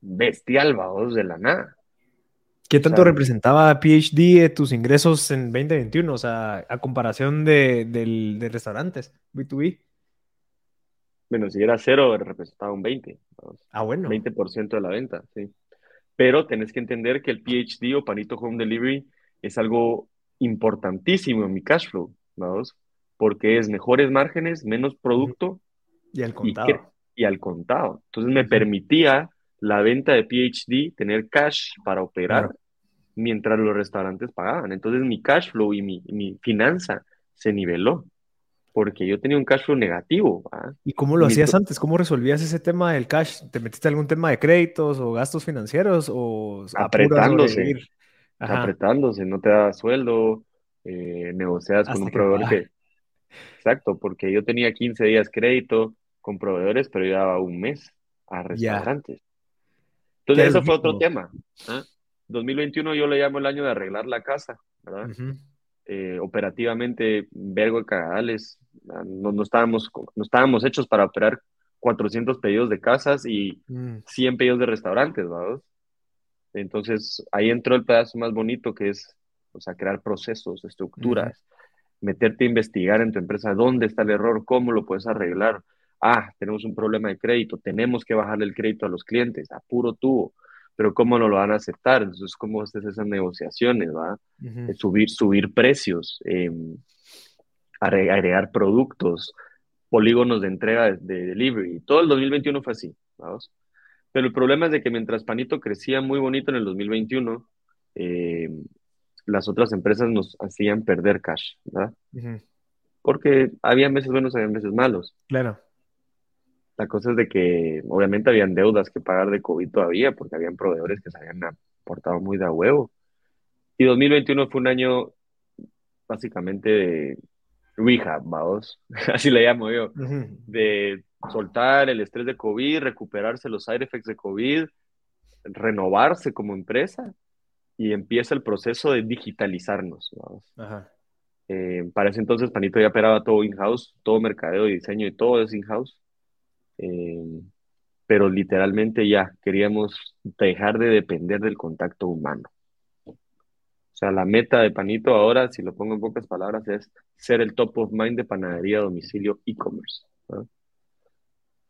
Bestial, vamos, de la nada. ¿Qué tanto representaba PhD de tus ingresos en 2021? O sea, a comparación de, de restaurantes, B2B. Bueno, si era cero, representaba un 20. Ah, bueno. 20% de la venta, sí. Pero tenés que entender que el PhD o Panito Home Delivery es algo importantísimo en mi cash flow, ¿vamos? Porque es mejores márgenes, menos producto. Y al contado. Y, al contado. Entonces me permitía la venta de PhD tener cash para operar mientras los restaurantes pagaban. Entonces mi cash flow y mi, mi finanza se niveló porque yo tenía un cash flow negativo. ¿Y cómo lo hacías antes? ¿Cómo resolvías ese tema del cash? ¿Te metiste algún tema de créditos o gastos financieros o apretándose? Apretándose, no te da sueldo, eh, negocias con un proveedor que... Exacto, porque yo tenía 15 días crédito con proveedores, pero yo daba un mes. a restaurantes. Entonces, eso fue otro tema. 2021 ¿ah? yo le llamo el año de arreglar la casa, ¿verdad? Eh, operativamente, vergo de cagadales, no, no, estábamos, no estábamos hechos para operar 400 pedidos de casas y 100 mm. pedidos de restaurantes, ¿verdad? Entonces, ahí entró el pedazo más bonito que es, o sea, crear procesos, estructuras, meterte a investigar en tu empresa dónde está el error, cómo lo puedes arreglar. Ah, tenemos un problema de crédito, tenemos que bajarle el crédito a los clientes, a puro tubo, pero ¿cómo no lo van a aceptar? Entonces, ¿cómo haces esas negociaciones, va? Eh, subir, subir precios, em, agregar productos, polígonos de entrega de, delivery. Todo el 2021 fue así, ¿vamos? Pero el problema es de que mientras Panito crecía muy bonito en el 2021, em, las otras empresas nos hacían perder cash, ¿verdad? Porque había meses buenos, había meses malos. Claro. La cosa es de que obviamente habían deudas que pagar de COVID todavía, porque habían proveedores que se habían portado muy de huevo. Y 2021 fue un año básicamente de rehab, vamos, así le llamo yo, de soltar el estrés de COVID, recuperarse los side effects de COVID, renovarse como empresa y empieza el proceso de digitalizarnos. Ajá. Eh, para ese entonces Panito ya operaba todo in-house, todo mercadeo y diseño y todo es in-house. Eh, pero literalmente ya queríamos dejar de depender del contacto humano. O sea, la meta de Panito ahora, si lo pongo en pocas palabras, es ser el top of mind de panadería a domicilio e-commerce.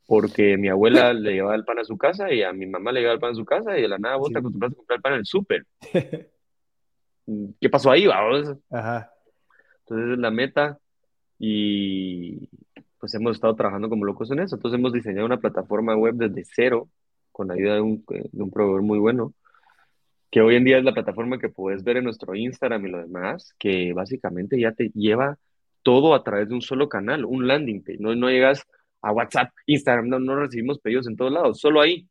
Porque mi abuela le llevaba el pan a su casa y a mi mamá le llevaba el pan a su casa y de la nada vos te acostumbraste a comprar el pan en el súper. ¿Qué pasó ahí, vamos? Ajá. Entonces, la meta y pues hemos estado trabajando como locos en eso. Entonces hemos diseñado una plataforma web desde cero con la ayuda de un, de un proveedor muy bueno, que hoy en día es la plataforma que puedes ver en nuestro Instagram y lo demás, que básicamente ya te lleva todo a través de un solo canal, un landing page. No, no llegas a WhatsApp, Instagram, no, no recibimos pedidos en todos lados, solo ahí.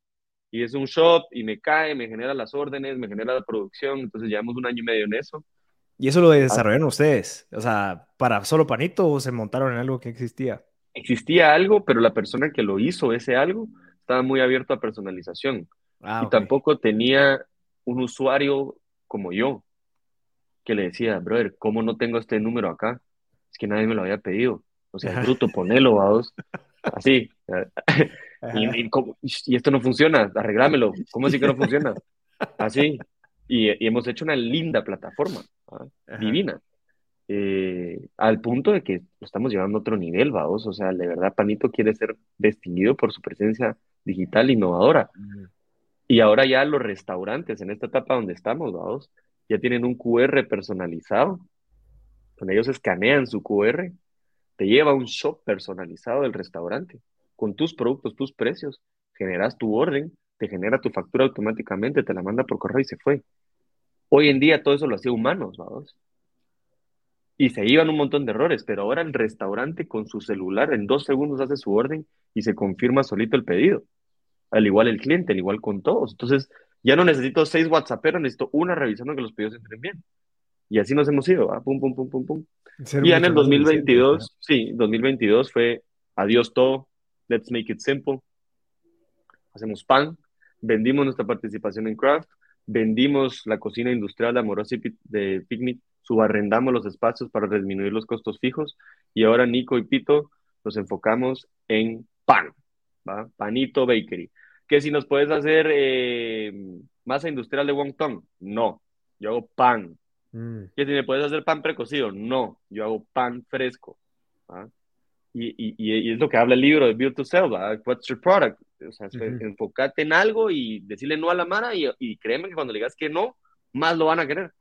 Y es un shop y me cae, me genera las órdenes, me genera la producción. Entonces llevamos un año y medio en eso. ¿Y eso lo ah. desarrollaron ustedes? O sea, ¿para solo Panito o se montaron en algo que existía? existía algo, pero la persona que lo hizo, ese algo, estaba muy abierto a personalización. Ah, y tampoco tenía un usuario como yo, que le decía, brother, ¿cómo no tengo este número acá? Es que nadie me lo había pedido. O sea, bruto, ponelo, vamos. Así. Y, esto no funciona, arreglámelo. ¿Cómo así que no funciona? Así. Y, hemos hecho una linda plataforma, ¿ah? divina. Eh, al punto de que lo estamos llevando a otro nivel, vamos. O sea, de verdad, Panito quiere ser distinguido por su presencia digital innovadora. Y ahora ya los restaurantes, en esta etapa donde estamos, vamos, ya tienen un QR personalizado, donde ellos escanean su QR, te lleva a un shop personalizado del restaurante, con tus productos, tus precios, generas tu orden, te genera tu factura automáticamente, te la manda por correo y se fue. Hoy en día todo eso lo hacía humanos, vamos y se iban un montón de errores, pero ahora el restaurante con su celular en dos segundos hace su orden y se confirma solito el pedido. Al igual el cliente, al igual con todos. Entonces, ya no necesito seis WhatsApperos, necesito una revisando que los pedidos entren bien. Y así nos hemos ido, pum, pum, pum, pum, pum. y en el 2022, sí, 2022 fue adiós todo, let's make it simple. Hacemos pan, vendimos nuestra participación en Craft, vendimos la cocina industrial de Amorosi de Picnic subarrendamos los espacios para disminuir los costos fijos y ahora Nico y Pito nos enfocamos en pan, ¿va? Panito Bakery. Que si nos puedes hacer eh, masa industrial de wonton, no, yo hago pan. Mm. Que si me puedes hacer pan precocido, no, yo hago pan fresco. Y, y, y, es lo que habla el libro de Build to Sell, What's your product? O sea, enfócate en algo y decirle no a la mano y, y créeme que cuando le digas que no, más lo van a querer.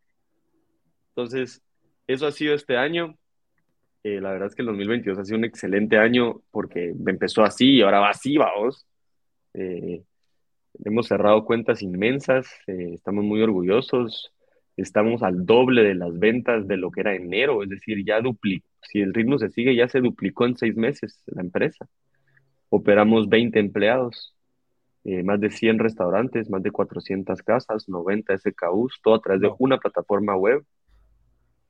Entonces, eso ha sido este año. Eh, la verdad es que el 2022 ha sido un excelente año porque empezó así y ahora va así, vamos. Eh, hemos cerrado cuentas inmensas, eh, estamos muy orgullosos, estamos al doble de las ventas de lo que era enero, es decir, ya duplicó, si el ritmo se sigue, ya se duplicó en seis meses la empresa. Operamos 20 empleados, más de 100 restaurantes, más de 400 casas, 90 SKUs, todo a través de una plataforma web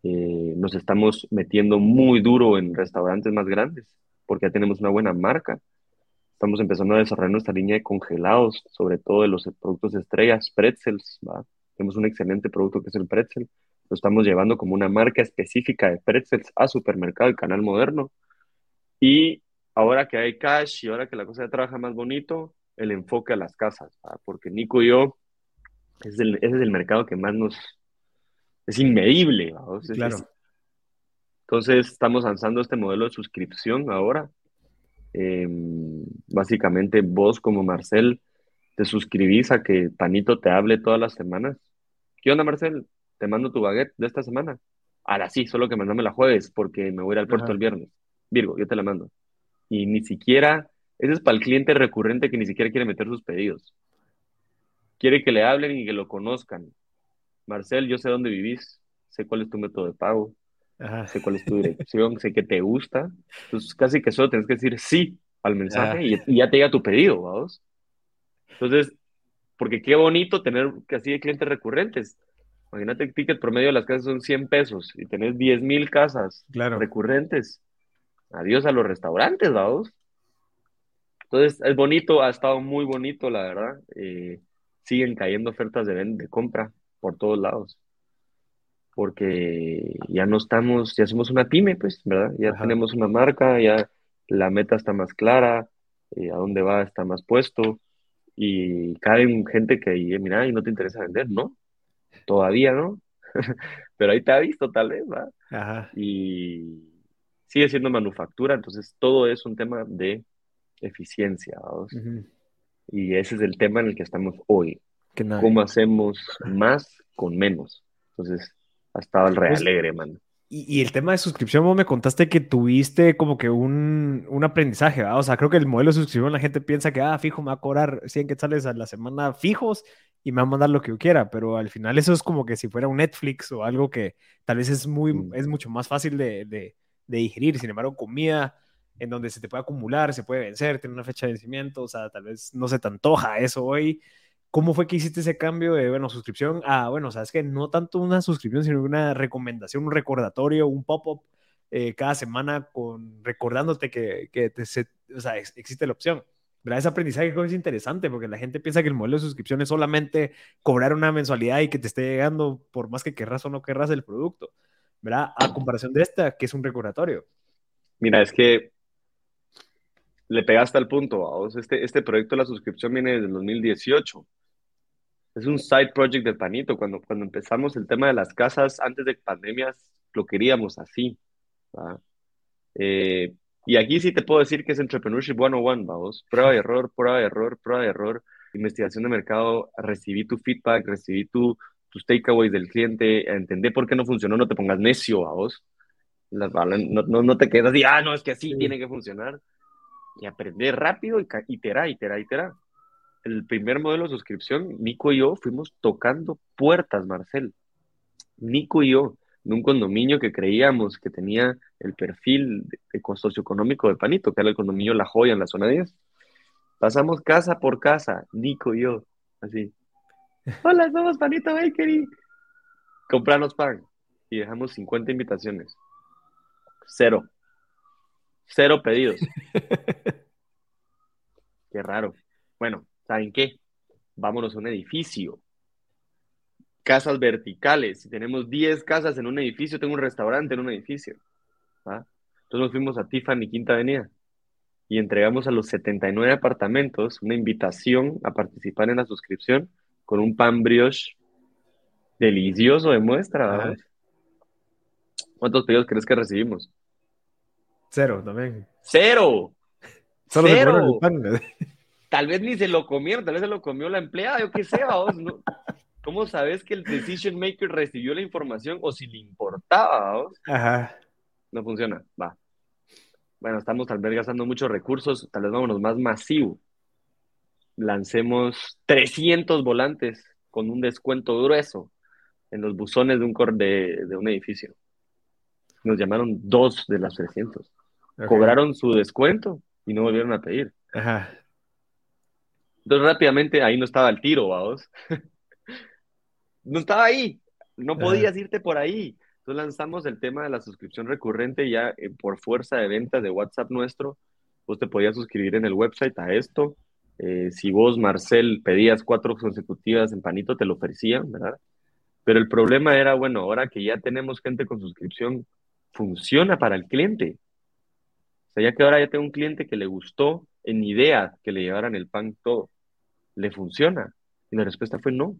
eh, nos estamos metiendo muy duro en restaurantes más grandes, porque ya tenemos una buena marca. Estamos empezando a desarrollar nuestra línea de congelados, sobre todo de los productos estrellas, pretzels. Tenemos un excelente producto que es el pretzel. Lo estamos llevando como una marca específica de pretzels a supermercado y canal moderno. Y ahora que hay cash y ahora que la cosa ya trabaja más bonito, el enfoque a las casas, porque Nico y yo, es ese es el mercado que más nos... es inmedible. claro. entonces estamos lanzando este modelo de suscripción ahora. Em, básicamente vos como Marcel te suscribís a que Panito te hable todas las semanas. ¿Qué onda, Marcel? Te mando tu baguette de esta semana. Ahora sí, solo que mandame la jueves porque me voy a ir al puerto el viernes. Virgo, yo te la mando. Y ni siquiera, ese es para el cliente recurrente que ni siquiera quiere meter sus pedidos. Quiere que le hablen y que lo conozcan. Marcel, yo sé dónde vivís, sé cuál es tu método de pago, sé cuál es tu dirección, sé que te gusta. Entonces, casi que solo tienes que decir sí al mensaje y, ya te llega tu pedido, vamos. Entonces, porque qué bonito tener así de clientes recurrentes. Imagínate que el ticket promedio de las casas son 100 pesos y tenés 10 mil casas recurrentes. Adiós a los restaurantes, vamos. Entonces, es bonito, ha estado muy bonito, la verdad. Eh, siguen cayendo ofertas de, de compra por todos lados. Porque ya no estamos, ya somos una pyme, pues, ¿verdad? Ya tenemos una marca, ya la meta está más clara, eh, a dónde va está más puesto. Y caen gente que, mira, y no te interesa vender, ¿no? Todavía no. Pero ahí te ha visto, tal vez, ¿va? Ajá. Y sigue siendo manufactura, entonces todo es un tema de eficiencia. ¿vamos? Y ese es el tema en el que estamos hoy. ¿Cómo hacemos más con menos? Entonces, ha estado el pues, realegre, Y, el tema de suscripción, vos me contaste que tuviste como que un, un aprendizaje, ¿verdad? O sea, creo que el modelo de suscripción la gente piensa que, ah, fijo, me va a cobrar 100 quetzales a la semana fijos y me va a mandar lo que yo quiera, pero al final eso es como que si fuera un Netflix o algo que tal vez es, muy, mm. es mucho más fácil de, de, de digerir. Sin embargo, comida en donde se te puede acumular, se puede vencer, tiene una fecha de vencimiento, o sea, tal vez no se te antoja eso hoy. ¿Cómo fue que hiciste ese cambio de, bueno, suscripción a, bueno, sabes que no tanto una suscripción, sino una recomendación, un recordatorio, un pop-up eh, cada semana con recordándote que, que te, o sea, existe la opción? ¿verdad? Ese aprendizaje es interesante porque la gente piensa que el modelo de suscripción es solamente cobrar una mensualidad y que te esté llegando por más que querrás o no querrás el producto, ¿verdad? A comparación de esta, que es un recordatorio. Mira, es que le pegaste al punto, vamos. Este, este proyecto de la suscripción viene desde el 2018. Es un side project de Panito. Cuando, cuando empezamos el tema de las casas, antes de pandemias, lo queríamos así. Eh, y aquí sí te puedo decir que es Entrepreneurship 101, vamos. Prueba y error, prueba y error, prueba y error. Investigación de mercado, recibí tu feedback, recibí tu, tus takeaways del cliente, entender por qué no funcionó, no te pongas necio, vos. No, no, no te quedas y, ah, no, es que así tiene que funcionar y aprender rápido y iterar, iterar, iterar. El primer modelo de suscripción, Nico y yo fuimos tocando puertas, Marcel. Nico y yo, en un condominio que creíamos que tenía el perfil de, socioeconómico de Panito, que era el condominio La Joya en la zona 10. Pasamos casa por casa, Nico y yo, así. Hola, somos Panito Bakery. Comprarnos pan. Y dejamos 50 invitaciones. Cero. Cero pedidos. qué raro. Bueno, ¿saben qué? Vámonos a un edificio. Casas verticales. Si tenemos 10 casas en un edificio, tengo un restaurante en un edificio. Entonces nos fuimos a Tiffany Quinta Avenida y entregamos a los 79 apartamentos una invitación a participar en la suscripción con un pan brioche delicioso de muestra. ¿Cuántos pedidos crees que recibimos? Cero también. ¡Cero! ¡Cero! Tal vez ni se lo comieron, tal vez se lo comió la empleada, yo qué sé, vos, ¿no? ¿Cómo sabes que el decision maker recibió la información o si le importaba, vos? Ajá. No funciona, va. Bueno, estamos tal vez gastando muchos recursos, tal vez vámonos más masivo. Lancemos 300 volantes con un descuento grueso en los buzones de un, de, de un edificio. Nos llamaron dos de las 300 cobraron su descuento y no volvieron a pedir. Ajá. Entonces rápidamente ahí no estaba el tiro, vamos. no estaba ahí, no podías irte por ahí. Entonces lanzamos el tema de la suscripción recurrente ya eh, por fuerza de ventas de WhatsApp nuestro vos te podías suscribir en el website a esto. Eh, si vos, Marcel, pedías cuatro consecutivas en panito, te lo ofrecían, ¿verdad? Pero el problema era, bueno, ahora que ya tenemos gente con suscripción, funciona para el cliente. O sea, ya que ahora ya tengo un cliente que le gustó en idea que le llevaran el pan todo, ¿le funciona? Y la respuesta fue no.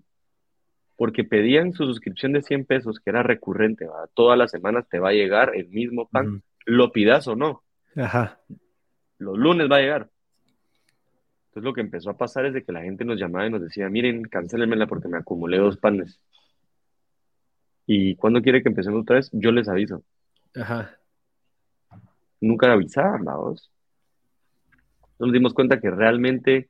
Porque pedían su suscripción de 100 pesos, que era recurrente, todas las semanas te va a llegar el mismo pan, lo pidas o no. Ajá. Los lunes va a llegar. Entonces lo que empezó a pasar es de que la gente nos llamaba y nos decía, miren, cancélenmela porque me acumulé dos panes. Y cuando quiere que empecemos otra vez, yo les aviso. Ajá. Nunca avisaban, vamos. Nos dimos cuenta que realmente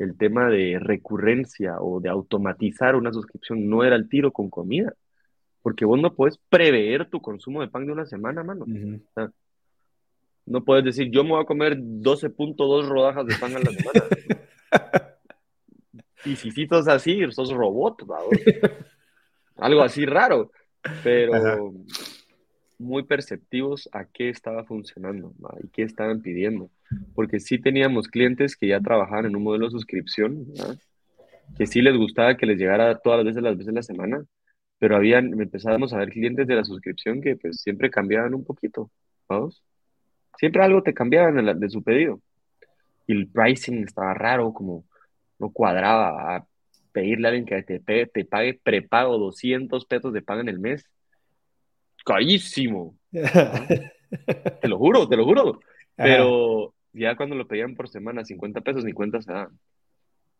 el tema de recurrencia o de automatizar una suscripción no era el tiro con comida. Porque vos no puedes prever tu consumo de pan de una semana, mano. no puedes decir, yo me voy a comer 12.2 rodajas de pan a la semana. y si sos así, sos robot, algo así raro, pero muy perceptivos a qué estaba funcionando y qué estaban pidiendo. Porque sí teníamos clientes que ya trabajaban en un modelo de suscripción, que sí les gustaba que les llegara todas las veces, las veces a la semana, pero habían, empezábamos a ver clientes de la suscripción que pues siempre cambiaban un poquito, ¿vamos? Siempre algo te cambiaban de, su pedido. Y el pricing estaba raro, como no cuadraba pedirle a alguien que te, te pague prepago 200 pesos de pago en el mes. Carísimo. te lo juro, te lo juro. Pero ya cuando lo pedían por semana 50 pesos, ni cuenta se dan.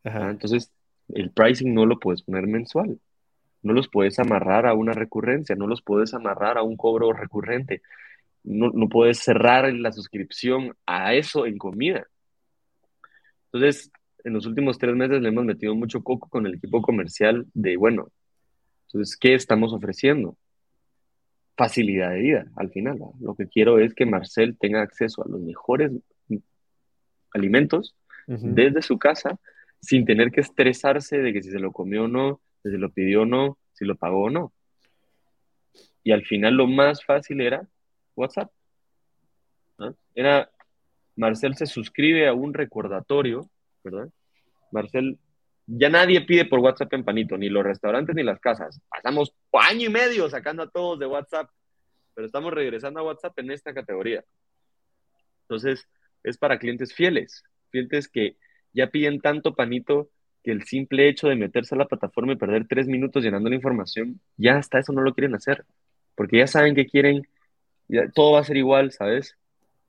Entonces, el pricing no lo puedes poner mensual. No los puedes amarrar a una recurrencia, no los puedes amarrar a un cobro recurrente. No, no puedes cerrar la suscripción a eso en comida. Entonces, en los últimos tres meses le hemos metido mucho coco con el equipo comercial de, bueno, entonces, ¿qué estamos ofreciendo? Facilidad de vida, al final. Lo que quiero es que Marcel tenga acceso a los mejores alimentos desde su casa sin tener que estresarse de que si se lo comió o no, si se lo pidió o no, si lo pagó o no. Y al final lo más fácil era WhatsApp. Era, Marcel se suscribe a un recordatorio ¿verdad? Marcel, ya nadie pide por WhatsApp en Panito, ni los restaurantes ni las casas. Pasamos año y medio sacando a todos de WhatsApp, pero estamos regresando a WhatsApp en esta categoría. Entonces, es para clientes fieles, clientes que ya piden tanto Panito que el simple hecho de meterse a la plataforma y perder tres minutos llenando la información, ya hasta eso no lo quieren hacer, porque ya saben que quieren, todo va a ser igual, ¿sabes?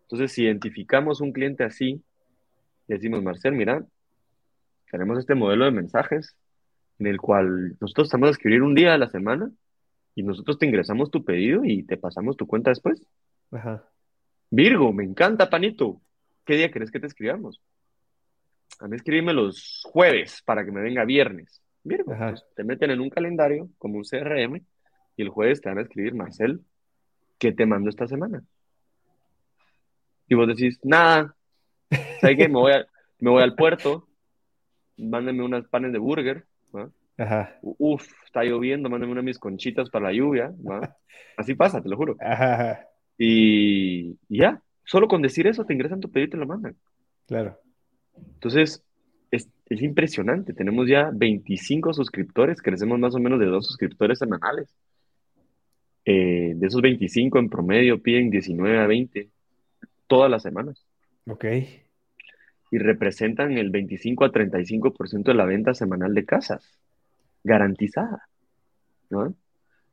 Entonces, si identificamos un cliente así, decimos, Marcel, mira, tenemos este modelo de mensajes en el cual nosotros estamos a escribir un día a la semana y nosotros te ingresamos tu pedido y te pasamos tu cuenta después. Ajá. Virgo, me encanta, panito. ¿Qué día querés que te escribamos? A mí escríbeme los jueves para que me venga viernes. Virgo, pues, te meten en un calendario como un CRM y el jueves te van a escribir, Marcel, ¿qué te mando esta semana? Y vos decís, nada, ¿sabes qué? Me voy, me voy al puerto, mándenme unas panes de burger, Ajá. Uf, está lloviendo, mándenme unas mis conchitas para la lluvia, Así pasa, te lo juro. Ajá. Y, ya, solo con decir eso te ingresan tu pedido y te lo mandan. Claro. Entonces, es, es, impresionante. Tenemos ya 25 suscriptores, crecemos más o menos de dos suscriptores semanales. Eh, de esos 25 en promedio piden 19 a 20 todas las semanas. Ok. Y representan el 25 a 35% de la venta semanal de casas, garantizada. ¿no?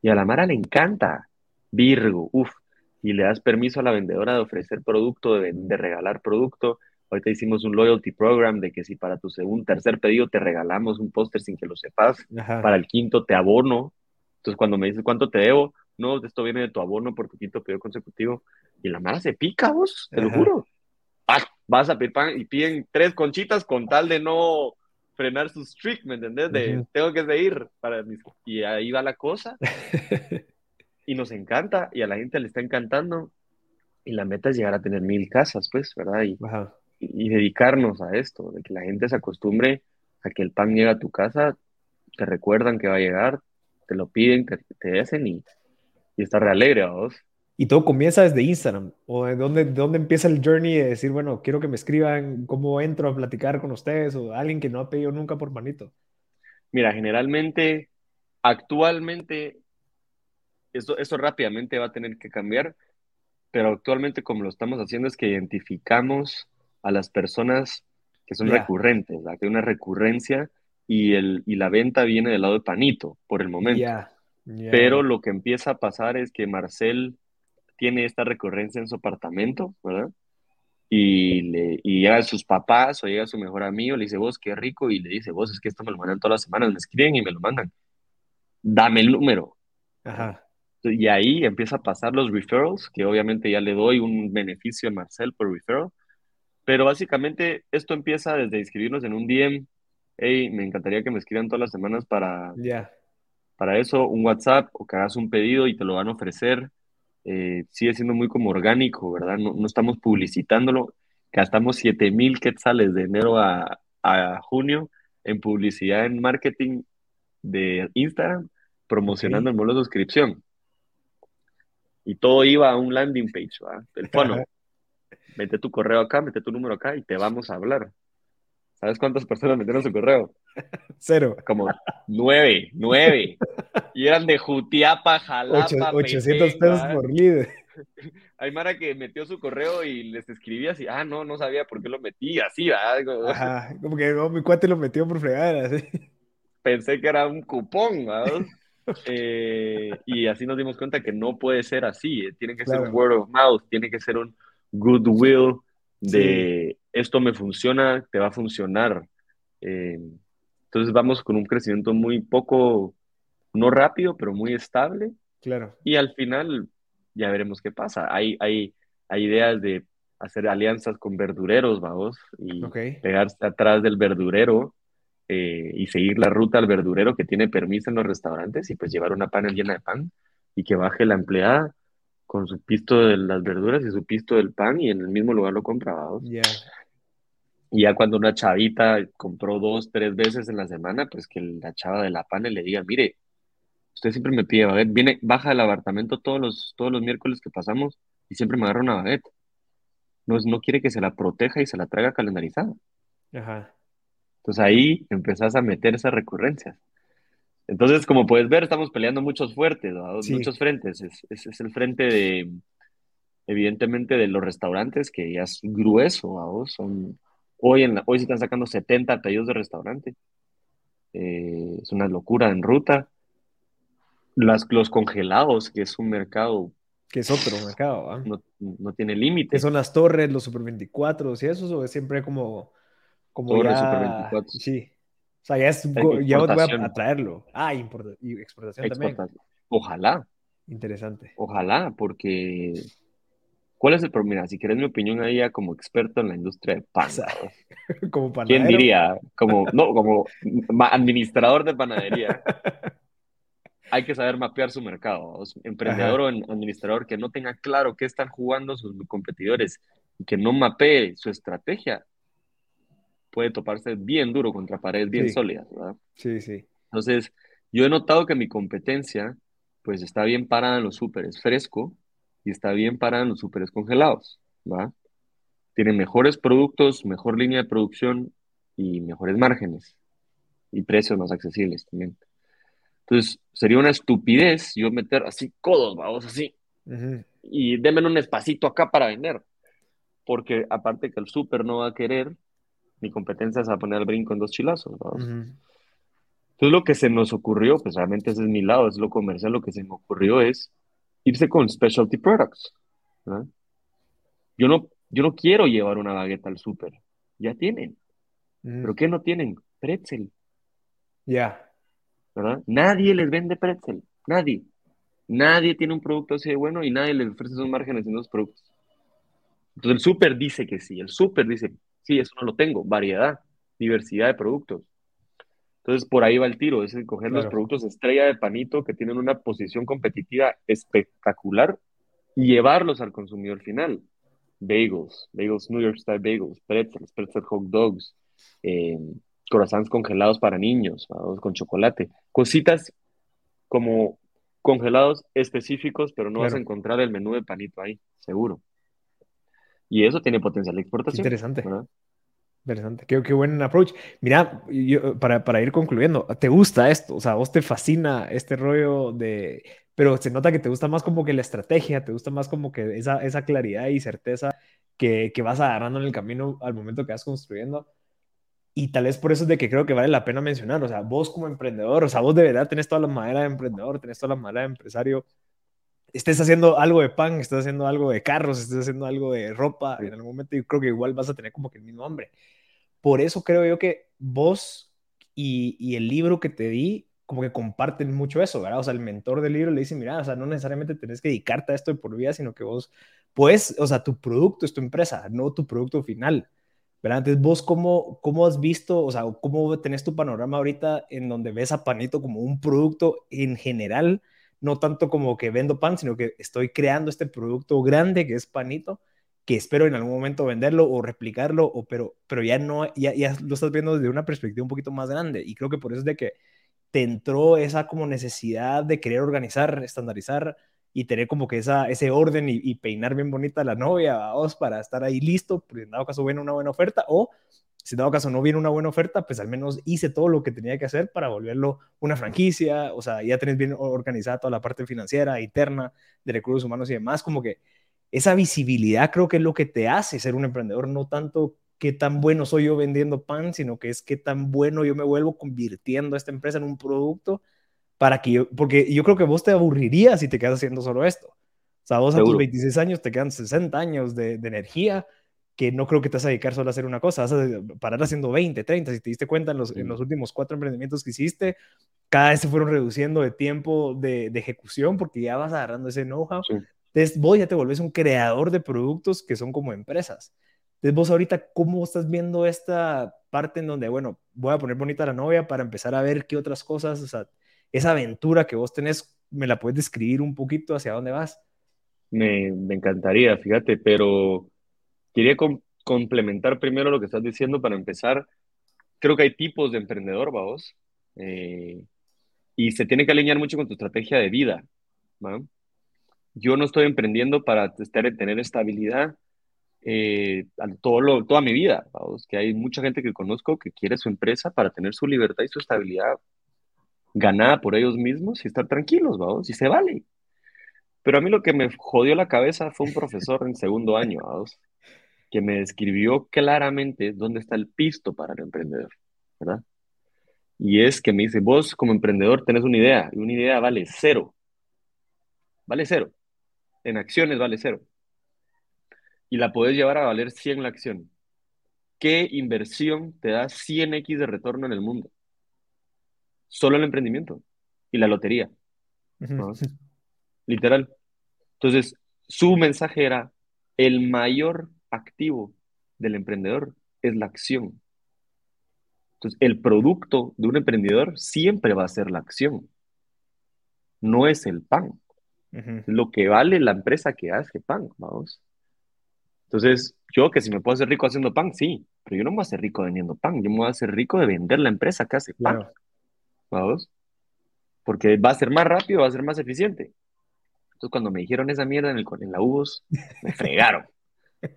Y a la Mara le encanta. Virgo, uff. Y le das permiso a la vendedora de ofrecer producto, de, regalar producto. Ahorita hicimos un loyalty program de que si para tu segundo, tercer pedido te regalamos un póster sin que lo sepas, para el quinto te abono. Entonces cuando me dices cuánto te debo, no, esto viene de tu abono por tu quinto pedido consecutivo. Y la Mara se pica, vos, te lo juro vas a pedir pan y piden tres conchitas con tal de no frenar su streak, ¿me entendés? De tengo que seguir para mis... Y ahí va la cosa. y nos encanta y a la gente le está encantando. Y la meta es llegar a tener mil casas, pues, ¿verdad? Y, y, dedicarnos a esto, de que la gente se acostumbre a que el pan llega a tu casa, te recuerdan que va a llegar, te lo piden, te, te hacen y, y estar re alegre a vos. Y todo comienza desde Instagram, o de dónde, dónde empieza el journey de decir, bueno, quiero que me escriban cómo entro a platicar con ustedes, o alguien que no ha pedido nunca por manito. Mira, generalmente, actualmente, esto, esto rápidamente va a tener que cambiar, pero actualmente como lo estamos haciendo es que identificamos a las personas que son recurrentes, que hay una recurrencia y, el, y la venta viene del lado de Panito por el momento. Pero lo que empieza a pasar es que Marcel tiene esta recurrencia en su apartamento, ¿verdad? Y, le, y llega a sus papás o llega a su mejor amigo, le dice, vos, qué rico, y le dice, vos, es que esto me lo mandan todas las semanas, me escriben y me lo mandan. Dame el número. Ajá. Y ahí empieza a pasar los referrals, que obviamente ya le doy un beneficio a Marcel por referral, pero básicamente esto empieza desde inscribirnos en un DM, hey, me encantaría que me escriban todas las semanas para, para eso, un WhatsApp o que hagas un pedido y te lo van a ofrecer eh, sigue siendo muy como orgánico, ¿verdad? No, no estamos publicitándolo. Gastamos 7 mil quetzales de enero a, a, junio en publicidad en marketing de Instagram, promocionando el modelo de suscripción. Y todo iba a un landing page, ¿verdad? Teléfono. mete tu correo acá, mete tu número acá y te vamos a hablar. ¿Sabes cuántas personas metieron su correo? Cero. Como nueve, nueve. Y eran de Jutiapa, Jalapa. 800 pesos por líder. Hay Mara que metió su correo y les escribía así, ah, no, no sabía por qué lo metí, así, ¿verdad? Ajá, como que no, mi cuate lo metió por fregar, Pensé que era un cupón, ¿verdad? Eh, y así nos dimos cuenta que no puede ser así, eh, tiene que ser un word of mouth, tiene que ser un goodwill de esto me funciona, te va a funcionar. Eh, entonces vamos con un crecimiento muy poco, no rápido, pero muy estable. Claro. Y al final ya veremos qué pasa. Hay, hay, hay ideas de hacer alianzas con verdureros, vamos, y pegarse atrás del verdurero eh, y seguir la ruta al verdurero que tiene permiso en los restaurantes y pues llevar una panel llena de pan y que baje la empleada con su pisto de las verduras y su pisto del pan y en el mismo lugar lo compra, vamos. Y ya cuando una chavita compró dos, tres veces en la semana, pues que la chava de la pane le diga, mire, usted siempre me pide baguette, viene, baja del apartamento todos los, todos los miércoles que pasamos y siempre me agarra una baguette. No, no quiere que se la proteja y se la traiga calendarizada. Ajá. Entonces ahí empezás a meter esas recurrencias. Entonces, como puedes ver, estamos peleando muchos fuertes, muchos frentes. Es, es, es, el frente de, evidentemente, de los restaurantes, que ya es grueso, ¿no? son Hoy, en hoy se están sacando 70 pedidos de restaurante. Eh, es una locura en ruta. Las, los congelados, que es un mercado. Que es otro mercado, no, no, tiene límite. ¿Qué son las torres, los Super 24 y eso? ¿O es siempre como. Como Super 24. Sí. O sea, ya, es, ya voy a, traerlo. Ah, importa, y exportación, exportación también. Ojalá. Interesante. Ojalá, porque ¿Cuál es el problema? Si quieres mi opinión ahí ya como experto en la industria de pan. como ¿Quién diría? Como, no, como administrador de panadería. Hay que saber mapear su mercado. Emprendedor o administrador que no tenga claro qué están jugando sus competidores y que no mapee su estrategia, puede toparse bien duro contra paredes bien sólidas, ¿verdad? Sí, sí. Entonces, yo he notado que mi competencia, pues está bien parada en los súper, es fresco, y está bien para los superes congelados, ¿va? Tienen mejores productos, mejor línea de producción y mejores márgenes y precios más accesibles también. Entonces, sería una estupidez yo meter así codos, vamos, así, y denme un espacito acá para vender, porque aparte que el super no va a querer, mi competencia es a poner el brinco en dos chilazos. Entonces, lo que se nos ocurrió, pues realmente ese es mi lado, es lo comercial, lo que se me ocurrió es irse con specialty products. Yo, no, yo no quiero llevar una bagueta al súper. Ya tienen. ¿Pero qué no tienen? Pretzel. Ya. ¿Verdad? Nadie les vende pretzel. Nadie. Nadie tiene un producto así de bueno y nadie les ofrece esos márgenes en esos productos. Entonces el súper dice que sí. El súper dice, sí, eso no lo tengo. Variedad, diversidad de productos. Entonces, por ahí va el tiro, es coger los productos estrella de panito que tienen una posición competitiva espectacular y llevarlos al consumidor final. Bagels, bagels New York Style bagels, pretzels, pretzel hot dogs, eh, corazones congelados para niños, con chocolate. Cositas como congelados específicos, pero no vas a encontrar el menú de panito ahí, seguro. Y eso tiene potencial de exportación. Interesante. Interesante. Qué, qué, buen approach. Mira, para, para, ir concluyendo, ¿te gusta esto? O sea, vos te fascina este rollo de... Pero se nota que te gusta más como que la estrategia, te gusta más como que esa, esa claridad y certeza que, que vas agarrando en el camino al momento que vas construyendo. Y tal vez por eso es de que creo que vale la pena mencionar, o sea, vos como emprendedor, o sea, vos de verdad tenés toda la madera de emprendedor, tenés toda la madera de empresario, estés haciendo algo de pan, estés haciendo algo de carros, estés haciendo algo de ropa, en algún momento yo creo que igual vas a tener como que el mismo hambre. Por eso creo yo que vos y, y el libro que te di, como que comparten mucho eso, ¿verdad? O sea, el mentor del libro le dice, mira, o sea, no necesariamente tenés que dedicarte a esto de por vida, sino que vos, pues, o sea, tu producto es tu empresa, no tu producto final. ¿verdad? Entonces, vos cómo, cómo has visto, o sea, cómo tenés tu panorama ahorita en donde ves a Panito como un producto en general, no tanto como que vendo pan, sino que estoy creando este producto grande que es Panito, que espero en algún momento venderlo o replicarlo, o, pero, pero ya no, ya, ya lo estás viendo desde una perspectiva un poquito más grande. Y creo que por eso es de que te entró esa como necesidad de querer organizar, estandarizar y tener como que esa, ese orden y, peinar bien bonita a la novia, vos, para estar ahí listo, pues en dado caso viene una buena oferta, o si en dado caso no viene una buena oferta, pues al menos hice todo lo que tenía que hacer para volverlo una franquicia, o sea, ya tenés bien organizada toda la parte financiera, interna, de recursos humanos y demás, como que esa visibilidad creo que es lo que te hace ser un emprendedor, no tanto qué tan bueno soy yo vendiendo pan, sino que es qué tan bueno yo me vuelvo convirtiendo a esta empresa en un producto para que yo, porque yo creo que vos te aburrirías si te quedas haciendo solo esto. O sea, vos a tus 26 años te quedan 60 años de, energía que no creo que te vas a dedicar solo a hacer una cosa, vas a parar haciendo 20, 30, si te diste cuenta en los, en los últimos cuatro emprendimientos que hiciste, cada vez se fueron reduciendo de tiempo de, de ejecución porque ya vas agarrando ese know-how. Entonces vos ya te volvés un creador de productos que son como empresas. Entonces vos ahorita, ¿cómo estás viendo esta parte en donde, bueno, voy a poner bonita la novia para empezar a ver qué otras cosas, o sea, esa aventura que vos tenés, ¿me la puedes describir un poquito hacia dónde vas? Me, encantaría, fíjate, pero quería complementar primero lo que estás diciendo para empezar. Creo que hay tipos de emprendedor, vamos, eh, y se tiene que alinear mucho con tu estrategia de vida. Yo no estoy emprendiendo para tener estabilidad eh, todo toda mi vida, vamos, que hay mucha gente que conozco que quiere su empresa para tener su libertad y su estabilidad ganada por ellos mismos y estar tranquilos, vamos, y se vale. Pero a mí lo que me jodió la cabeza fue un profesor en segundo año, vamos, que me describió claramente dónde está el pisto para el emprendedor, ¿verdad? Y es que me dice, vos como emprendedor tenés una idea, y una idea vale cero. Vale cero. En acciones vale cero. Y la podés llevar a valer 100 la acción. ¿Qué inversión te da 100x de retorno en el mundo? solo el emprendimiento y la lotería. Literal. Entonces, su mensaje era, el mayor activo del emprendedor es la acción. Entonces, el producto de un emprendedor siempre va a ser la acción. No es el pan. Lo que vale la empresa que hace pan, vamos. Entonces, yo que si me puedo hacer rico haciendo pan, sí, pero yo no me voy a hacer rico vendiendo pan, yo me voy a hacer rico de vender la empresa que hace pan. ¿Vamos? Porque va a ser más rápido, va a ser más eficiente. Entonces, cuando me dijeron esa mierda en, el, en la UBOS, me fregaron.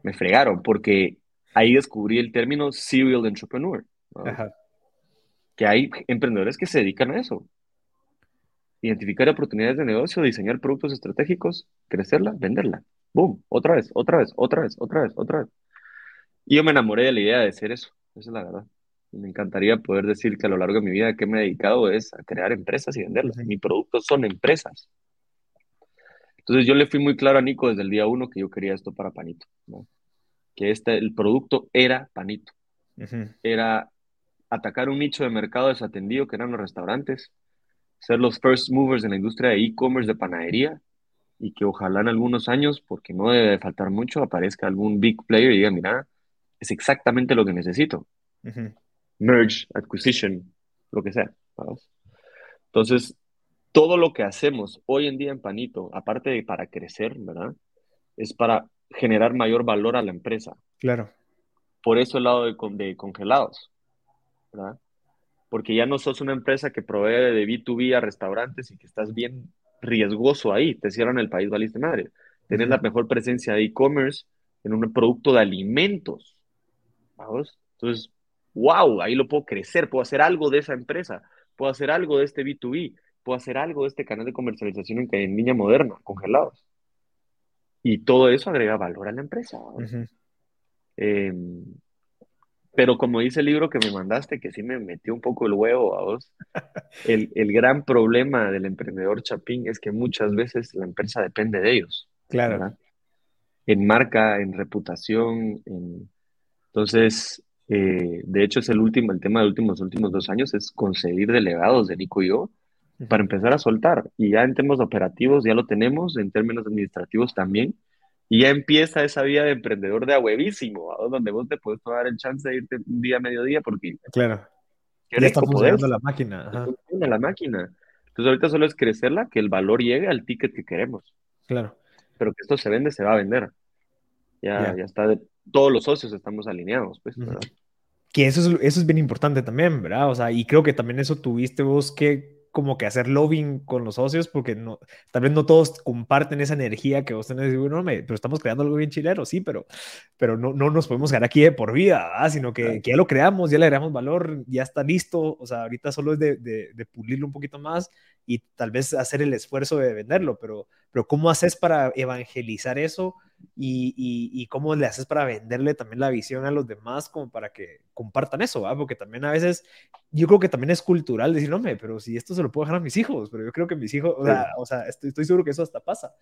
Me fregaron, porque ahí descubrí el término serial entrepreneur. Que hay emprendedores que se dedican a eso. Identificar oportunidades de negocio, diseñar productos estratégicos, crecerla, venderla. ¡Boom! Otra vez, otra vez, otra vez, otra vez, otra vez. Y yo me enamoré de la idea de hacer eso. Esa es la verdad. Me encantaría poder decir que a lo largo de mi vida que me he dedicado es a crear empresas y venderlas. Mis productos son empresas. Entonces yo le fui muy claro a Nico desde el día uno que yo quería esto para Panito, que este, el producto era Panito. Era atacar un nicho de mercado desatendido que eran los restaurantes, ser los first movers en la industria de e-commerce de panadería y que ojalá en algunos años, porque no debe faltar mucho, aparezca algún big player y diga, mira, es exactamente lo que necesito merge, acquisition, lo que sea. Entonces, todo lo que hacemos hoy en día en Panito, aparte de para crecer, ¿verdad? Es para generar mayor valor a la empresa. Claro. Por eso el lado de, de congelados, ¿verdad? Porque ya no sos una empresa que provee de B2B a restaurantes y que estás bien riesgoso ahí, te cierran el país, valiste madre. Tenés la mejor presencia de e-commerce en un producto de alimentos. ¿Vamos? Entonces, wow, ahí lo puedo crecer, puedo hacer algo de esa empresa, puedo hacer algo de este B2B, puedo hacer algo de este canal de comercialización en, en línea moderna, congelados. Y todo eso agrega valor a la empresa. Em, pero como dice el libro que me mandaste, que sí me metió un poco el huevo a vos, el, el gran problema del emprendedor chapín es que muchas veces la empresa depende de ellos. Claro. En marca, en reputación, en... Entonces, eh, de hecho, es el último, el tema de los últimos, últimos dos años es conseguir delegados de Nico y yo para empezar a soltar. Y ya en temas operativos ya lo tenemos, en términos administrativos también. Y ya empieza esa vida de emprendedor de a huevísimo, donde vos te puedes tomar el chance de irte un día, mediodía, porque... Claro. Ya está funcionando la máquina. Funciona la máquina. Entonces ahorita solo es crecerla, que el valor llegue al ticket que queremos. Claro. Pero que esto se vende, se va a vender. Ya, ya está, todos los socios estamos alineados, pues, ¿verdad? Que eso es, eso es bien importante también, ¿verdad? O sea, y creo que también eso tuviste vos que como que hacer lobbying con los socios, porque no, tal vez no todos comparten esa energía que vos tenés. Bueno, pero estamos creando algo bien chilero, sí, pero, pero no, no nos podemos quedar aquí de por vida, sino que, que, ya lo creamos, ya le agregamos valor, ya está listo. O sea, ahorita solo es de, de, de, pulirlo un poquito más y tal vez hacer el esfuerzo de venderlo, pero, pero ¿cómo haces para evangelizar eso? Y, y, cómo le haces para venderle también la visión a los demás como para que compartan eso, ¿va? Porque también a veces yo creo que también es cultural decir, no, pero si esto se lo puedo dejar a mis hijos, pero yo creo que mis hijos, o sea, o sea estoy, estoy, seguro que eso hasta pasa,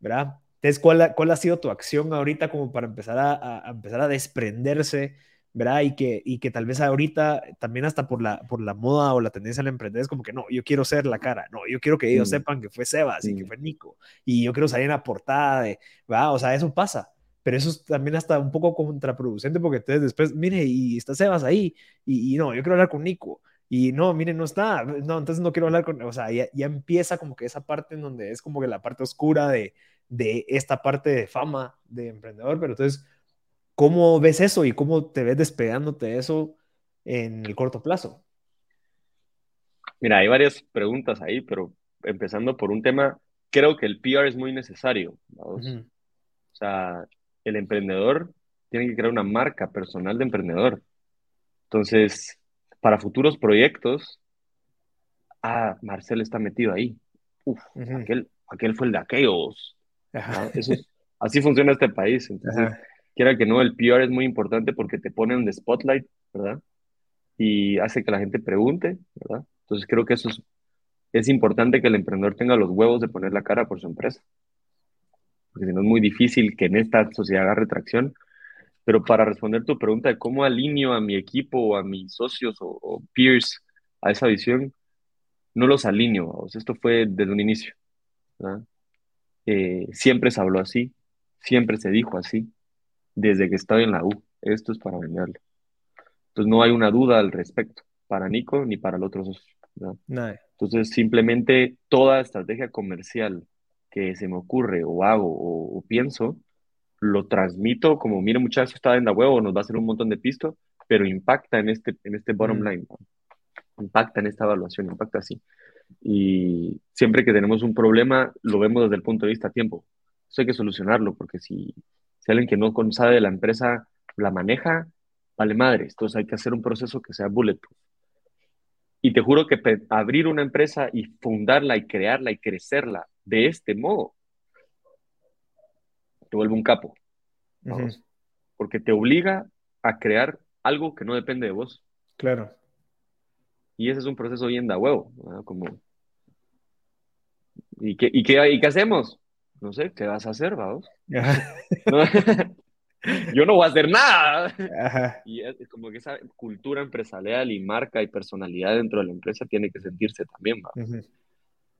¿verdad? Entonces, ¿cuál, ¿cuál ha sido tu acción ahorita como para empezar a, a empezar a desprenderse ¿verdad? Y que, y que tal vez ahorita también hasta por la, por la moda o la tendencia al emprender es como que no, yo quiero ser la cara, no, yo quiero que ellos sepan que fue Sebas y que fue Nico y yo quiero salir en la portada de, ¿verdad? O sea, eso pasa, pero eso es también hasta un poco contraproducente porque entonces después, mire, y está Sebas ahí y, no, yo quiero hablar con Nico. Y no, miren, no está, no, entonces no quiero hablar con, o sea, ya, ya empieza como que esa parte en donde es como que la parte oscura de, de esta parte de fama de emprendedor, pero entonces, ¿Cómo ves eso y cómo te ves despegándote de eso en el corto plazo? Mira, hay varias preguntas ahí, pero empezando por un tema, creo que el PR es muy necesario. O sea, el emprendedor tiene que crear una marca personal de emprendedor. Entonces, para futuros proyectos, ah, Marcel está metido ahí. Uf, aquel, aquel fue el de aquellos. así funciona este país. Entonces, quiera que no, el PR es muy importante porque te pone en spotlight, ¿verdad? Y hace que la gente pregunte, ¿verdad? Entonces creo que eso es, es importante que el emprendedor tenga los huevos de poner la cara por su empresa. Porque si no es muy difícil que en esta sociedad haga tracción. Pero para responder tu pregunta de cómo alineo a mi equipo o a mis socios o, peers a esa visión, no los alineo. O sea, esto fue desde un inicio. ¿verdad? Eh, siempre se habló así, siempre se dijo así desde que estaba en la U. Esto es para venderlo. Entonces no hay una duda al respecto, para Nico ni para el otro socio. Entonces simplemente toda estrategia comercial que se me ocurre o hago o, pienso, lo transmito como, mire muchachos, está en la web o nos va a hacer un montón de pisto, pero impacta en este, en este bottom mm. line, impacta en esta evaluación, impacta así. Y siempre que tenemos un problema, lo vemos desde el punto de vista tiempo. Eso hay que solucionarlo, porque si, si alguien que no sabe de la empresa la maneja, vale madre. Entonces hay que hacer un proceso que sea bulletproof. Y te juro que abrir una empresa y fundarla y crearla y crecerla de este modo, te vuelve un capo. Porque te obliga a crear algo que no depende de vos. Claro. Y ese es un proceso bien da huevo. Como... ¿Y qué, y, qué, ¿Y qué hacemos? No sé, ¿qué vas a hacer, vamos? yo no voy a hacer nada. Y es, como que esa cultura empresarial y marca y personalidad dentro de la empresa tiene que sentirse también, ¿va?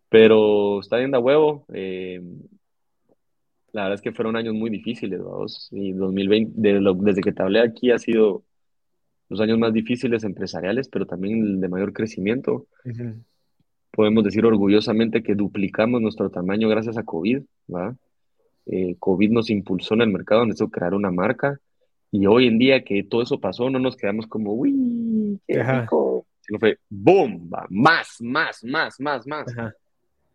Pero está bien de huevo. Eh, la verdad es que fueron años muy difíciles, vamos. Y 2020, desde que te hablé aquí, ha sido los años más difíciles empresariales, pero también de mayor crecimiento podemos decir orgullosamente que duplicamos nuestro tamaño gracias a COVID, ¿va? Eh, COVID nos impulsó en el mercado, nos hizo crear una marca y hoy en día que todo eso pasó, no nos quedamos como, uy, qué rico, sino fue, boom, va, más, más, más, más, más.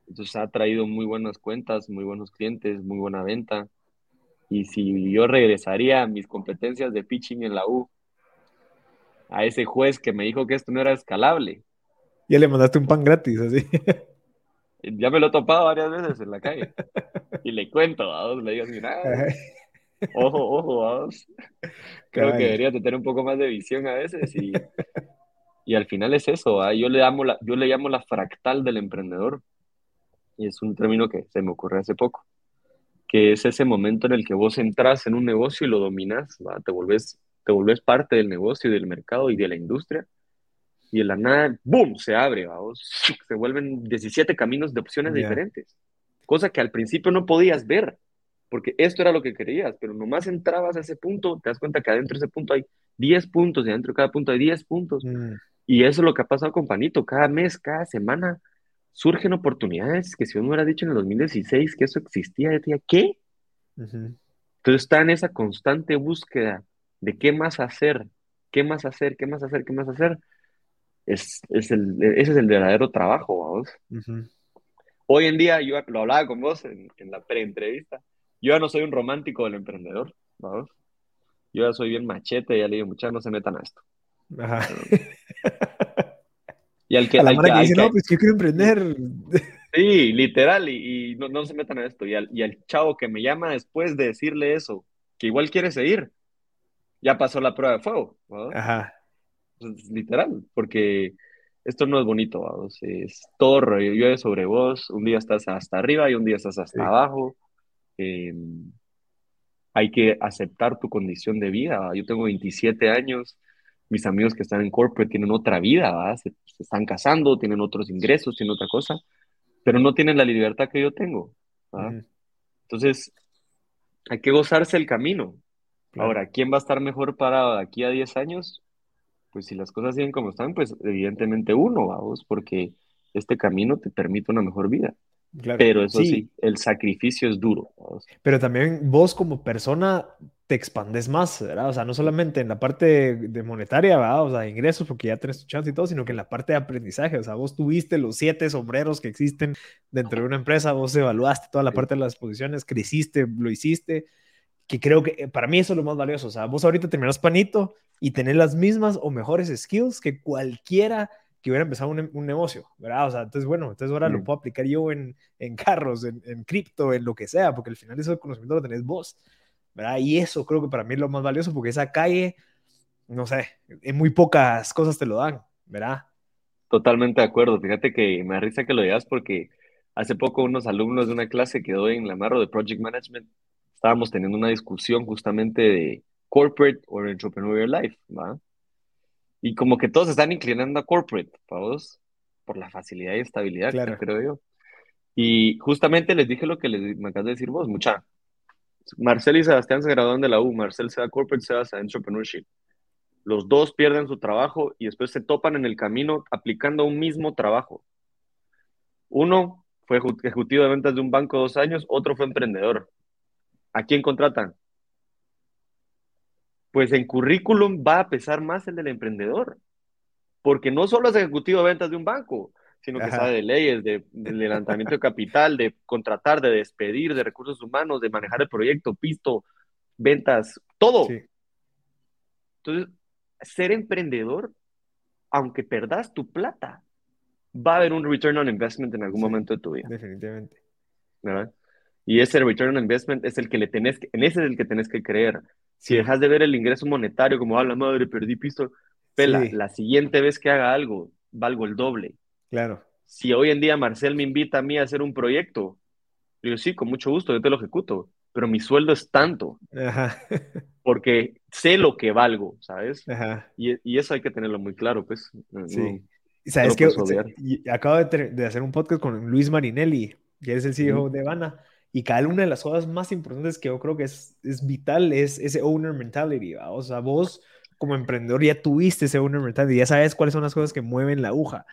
Entonces ha traído muy buenas cuentas, muy buenos clientes, muy buena venta. Y si yo regresaría a mis competencias de pitching en la U, a ese juez que me dijo que esto no era escalable. Ya le mandaste un pan gratis, así. Ya me lo he topado varias veces en la calle. Y le cuento, vamos, le digo así, ojo, ojo, vamos. Creo que debería tener un poco más de visión a veces y, y al final es eso, yo, le llamo la, yo le llamo la fractal del emprendedor. Y es un término que se me ocurrió hace poco, que es ese momento en el que vos entras en un negocio y lo dominas, te volvés te volvés parte del negocio y del mercado y de la industria, y en la nada, ¡boom!, se abre, vamos, se vuelven 17 caminos de opciones diferentes, cosa que al principio no podías ver, porque esto era lo que querías, pero nomás entrabas a ese punto, te das cuenta que adentro de ese punto hay 10 puntos y adentro de cada punto hay 10 puntos. Mm. Y eso es lo que ha pasado con Panito, cada mes, cada semana surgen oportunidades que si uno hubiera dicho en el 2016 que eso existía, yo decía, ¿qué? Entonces está en esa constante búsqueda de qué más hacer, qué más hacer, qué más hacer, qué más hacer. Es, el, ese es el verdadero trabajo, vamos. Hoy en día, yo lo hablaba con vos en, la pre-entrevista, yo ya no soy un romántico del emprendedor, vamos. Yo ya soy bien machete, ya le digo, muchachos, no se metan a esto. Ajá. Y al que, a la que, dice, no, pues yo quiero emprender. Sí, literal, y, no, no, se metan a esto. Y al, y al chavo que me llama después de decirle eso, que igual quiere seguir, ya pasó la prueba de fuego. Ajá. Pues, literal, porque esto no es bonito, vamos. es todo llueve sobre vos, un día estás hasta arriba y un día estás hasta abajo. Em, hay que aceptar tu condición de vida. Yo tengo 27 años, mis amigos que están en corporate tienen otra vida, se, están casando, tienen otros ingresos, tienen otra cosa, pero no tienen la libertad que yo tengo. Entonces, hay que gozarse el camino. Ahora, ¿quién va a estar mejor parado de aquí a 10 años? Pues si las cosas siguen como están, pues evidentemente uno, vamos, porque este camino te permite una mejor vida. Pero eso sí. el sacrificio es duro. Pero también vos como persona te expandes más, ¿verdad? O sea, no solamente en la parte de, monetaria, ¿verdad? O sea, ingresos, porque ya tenés tu chance y todo, sino que en la parte de aprendizaje, o sea, vos tuviste los siete sombreros que existen dentro de una empresa, vos evaluaste toda la parte de las posiciones, creciste, lo hiciste, que creo que eh, para mí eso es lo más valioso. O sea, vos ahorita terminás panito y tenés las mismas o mejores skills que cualquiera que hubiera empezado un, un negocio, ¿verdad? O sea, entonces, bueno, entonces ahora lo mm. puedo aplicar yo en, en carros, en, en cripto, en lo que sea, porque al final eso conocimiento lo tenés vos, ¿verdad? Y eso creo que para mí es lo más valioso, porque esa calle, no sé, en muy pocas cosas te lo dan, ¿verdad? Totalmente de acuerdo. Fíjate que me da risa que lo digas porque hace poco unos alumnos de una clase que doy en la Marro de Project Management estábamos teniendo una discusión justamente de corporate o entrepreneurial life, ¿va? Y como que todos están inclinando a corporate, vos, por la facilidad y estabilidad, claro. creo yo. Y justamente les dije lo que les, me acabas de decir vos, mucha. Marcel y Sebastián se graduaron de la U, Marcel se va a corporate, Sebastián a entrepreneurship. Los dos pierden su trabajo y después se topan en el camino aplicando un mismo trabajo. Uno fue ejecutivo de ventas de un banco dos años, otro fue emprendedor. ¿A quién contratan? Pues en currículum va a pesar más el del emprendedor, porque no solo es ejecutivo de ventas de un banco, sino que sabe de leyes, de, levantamiento de capital, de contratar, de despedir, de recursos humanos, de manejar el proyecto, pisto, ventas, todo. Entonces, ser emprendedor, aunque perdas tu plata, va a haber un return on investment en algún momento de tu vida. Definitivamente. ¿Verdad? Y ese return on investment es el que le tenés que, en ese es el que tenés que creer. Si dejas de ver el ingreso monetario como, a la madre, perdí piso, pela, la siguiente vez que haga algo, valgo el doble. Claro. Si hoy en día Marcel me invita a mí a hacer un proyecto, digo, sí, con mucho gusto, yo te lo ejecuto, pero mi sueldo es tanto. Ajá. porque sé lo que valgo, ¿sabes? Ajá. Y, y, eso hay que tenerlo muy claro, pues. Sí. ¿Sabes que Acabo de, de, hacer un podcast con Luis Marinelli, que es el CEO de Vana y cada una de las cosas más importantes que yo creo que es, es vital es ese owner mentality, O sea, vos como emprendedor ya tuviste ese owner mentality, ya sabes cuáles son las cosas que mueven la aguja.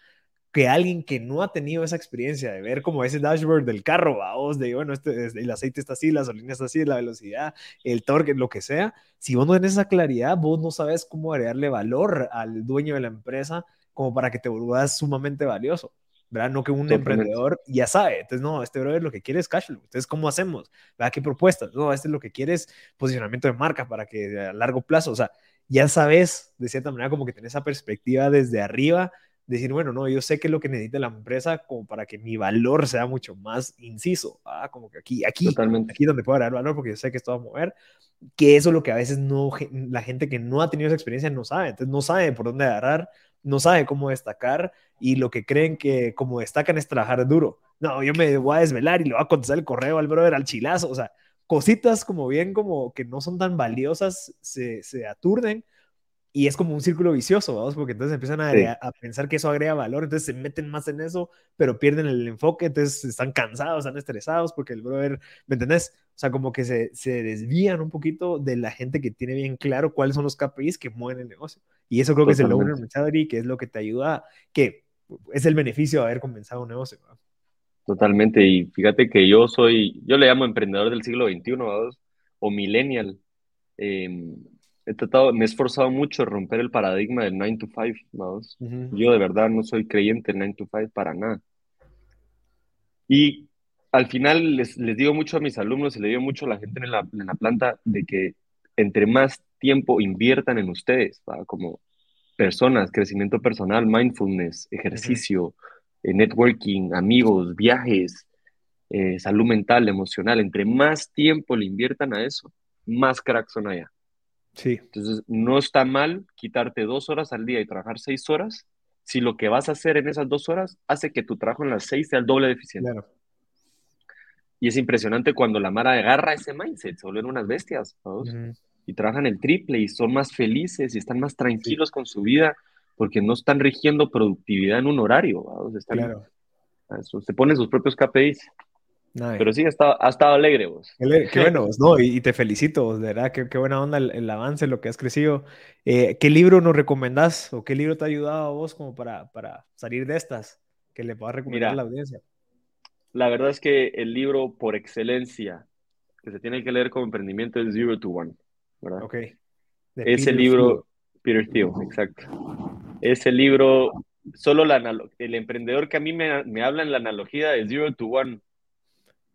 Que alguien que no ha tenido esa experiencia de ver como ese dashboard del carro, vos de, bueno, este, el aceite está así, la gasolina está así, la velocidad, el torque, lo que sea, si vos no tenés esa claridad, vos no sabes cómo agregarle valor al dueño de la empresa como para que te vuelvas sumamente valioso. ¿Verdad? No que un emprendedor ya sabe. Entonces, no, este brother lo que quiere es cash flow. Entonces, ¿cómo hacemos? ¿Verdad? ¿Qué propuestas? No, este es lo que quiere es posicionamiento de marca para que a largo plazo, o sea, ya sabes, de cierta manera, como que tenés esa perspectiva desde arriba, decir, bueno, no, yo sé que es lo que necesita la empresa como para que mi valor sea mucho más inciso, ah, como que aquí, aquí, Totalmente. aquí donde puedo dar valor porque yo sé que esto va a mover, que eso es lo que a veces no, la gente que no ha tenido esa experiencia no sabe, entonces no sabe por dónde agarrar, no sabe cómo destacar y lo que creen que como destacan es trabajar duro. No, yo me voy a desvelar y le voy a contestar el correo al brother al chilazo, o sea, cositas como bien como que no son tan valiosas se, se aturden y es como un círculo vicioso, vamos, porque entonces empiezan a, a, pensar que eso agrega valor, entonces se meten más en eso, pero pierden el enfoque, entonces están cansados, están estresados, porque el brother, ¿me entendés? O sea, como que se, se desvían un poquito de la gente que tiene bien claro cuáles son los KPIs que mueven el negocio. Y eso creo que es el owner mentality, que es lo que te ayuda, que es el beneficio de haber comenzado un negocio. Totalmente, y fíjate que yo soy, yo le llamo emprendedor del siglo XXI, ¿vamos? o millennial. Eh, he tratado, me he esforzado mucho en romper el paradigma del 9 to 5, ¿no? Yo de verdad no soy creyente en 9 to 5 para nada. Y al final les, les, digo mucho a mis alumnos y le digo mucho a la gente en la, en la planta de que entre más tiempo inviertan en ustedes, como personas, crecimiento personal, mindfulness, ejercicio, eh, networking, amigos, viajes, eh, salud mental, emocional, entre más tiempo le inviertan a eso, más cracks son allá. Sí. Entonces, no está mal quitarte dos horas al día y trabajar seis horas si lo que vas a hacer en esas dos horas hace que tu trabajo en las seis sea el doble de eficiente. Claro. Y es impresionante cuando la Mara agarra ese mindset, se vuelven unas bestias, y trabajan el triple y son más felices y están más tranquilos con su vida porque no están rigiendo productividad en un horario, están, claro. se ponen sus propios KPIs. Pero sí, ha estado, ha estado alegre vos. Qué bueno, ¿no? Y, te felicito, de verdad, qué, qué buena onda el, avance, lo que has crecido. Eh, ¿Qué libro nos recomendás o qué libro te ha ayudado a vos como para, para salir de estas que le puedas recomendar a la audiencia? La verdad es que el libro por excelencia que se tiene que leer como emprendimiento es Zero to One, ¿verdad? Ok. Ese libro, Peter Thiel, exacto. Ese libro, solo la, el emprendedor que a mí me, me habla en la analogía de Zero to One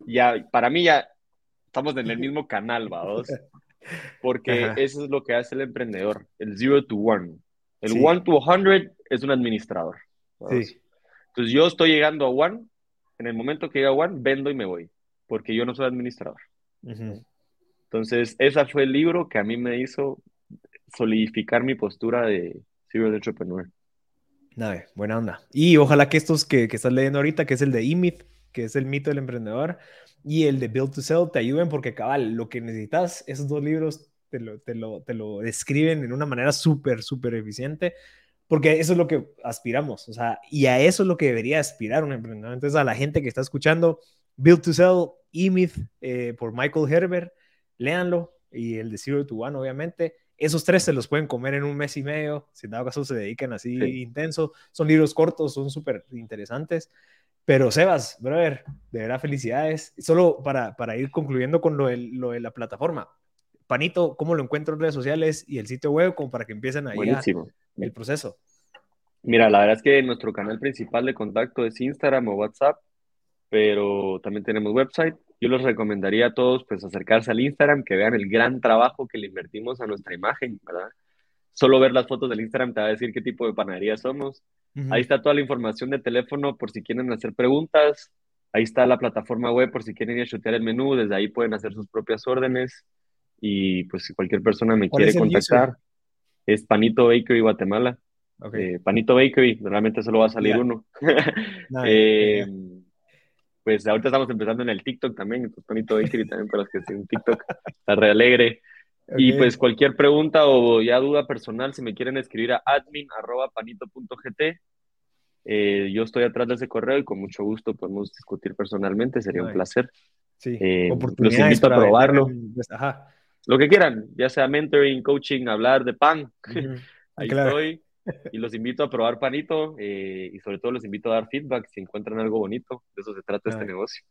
ya, para mí ya estamos en el mismo canal, vamos. Porque eso es lo que hace el emprendedor, el zero to one. El one to hundred es un administrador. Sí. Entonces yo estoy llegando a one, en el momento que llega a one, vendo y me voy, porque yo no soy administrador. Entonces, ese fue el libro que a mí me hizo solidificar mi postura de Zero Entrepreneur. Nada, buena onda. Y ojalá que estos que, que estás leyendo ahorita, que es el de IMIT, que es el mito del emprendedor, y el de Build to Sell te ayuden porque, cabal, lo que necesitas, esos dos libros te lo, te lo, te lo describen en una manera súper, súper eficiente, porque eso es lo que aspiramos, o sea, y a eso es lo que debería aspirar un emprendedor. Entonces, a la gente que está escuchando, Build to Sell, E-Myth eh, por Michael Herbert, léanlo, y el de Zero to One, obviamente. Esos tres se los pueden comer en un mes y medio, si en dado caso se dedican así intenso. Son libros cortos, son súper interesantes. Pero Sebas, brother, de verdad felicidades. Solo para, para ir concluyendo con lo de, lo de la plataforma. Panito, ¿cómo lo encuentro en redes sociales y el sitio web como para que empiecen ahí el proceso? Mira, la verdad es que nuestro canal principal de contacto es Instagram o WhatsApp, pero también tenemos website. Yo les recomendaría a todos pues acercarse al Instagram, que vean el gran trabajo que le invertimos a nuestra imagen, ¿verdad? Solo ver las fotos del Instagram te va a decir qué tipo de panadería somos. Ahí está toda la información de teléfono por si quieren hacer preguntas. Ahí está la plataforma web por si quieren ir a chutear el menú. Desde ahí pueden hacer sus propias órdenes. Y pues si cualquier persona me quiere contactar, es Panito Bakery Guatemala. Eh, Panito Bakery, normalmente solo va a salir uno. Eh, pues ahorita estamos empezando en el TikTok también, entonces Panito Bakery también para los que tienen TikTok, está re alegre. Y pues cualquier pregunta o ya duda personal, si me quieren escribir a admin.panito.gt, eh, yo estoy atrás de ese correo y con mucho gusto podemos discutir personamente, sería un placer. Sí, eh, los invito a probarlo. Lo que quieran, ya sea mentoring, coaching, hablar de pan. Ahí estoy. Y los invito a probar panito eh, y sobre todo los invito a dar feedback si encuentran algo bonito. De eso se trata este negocio.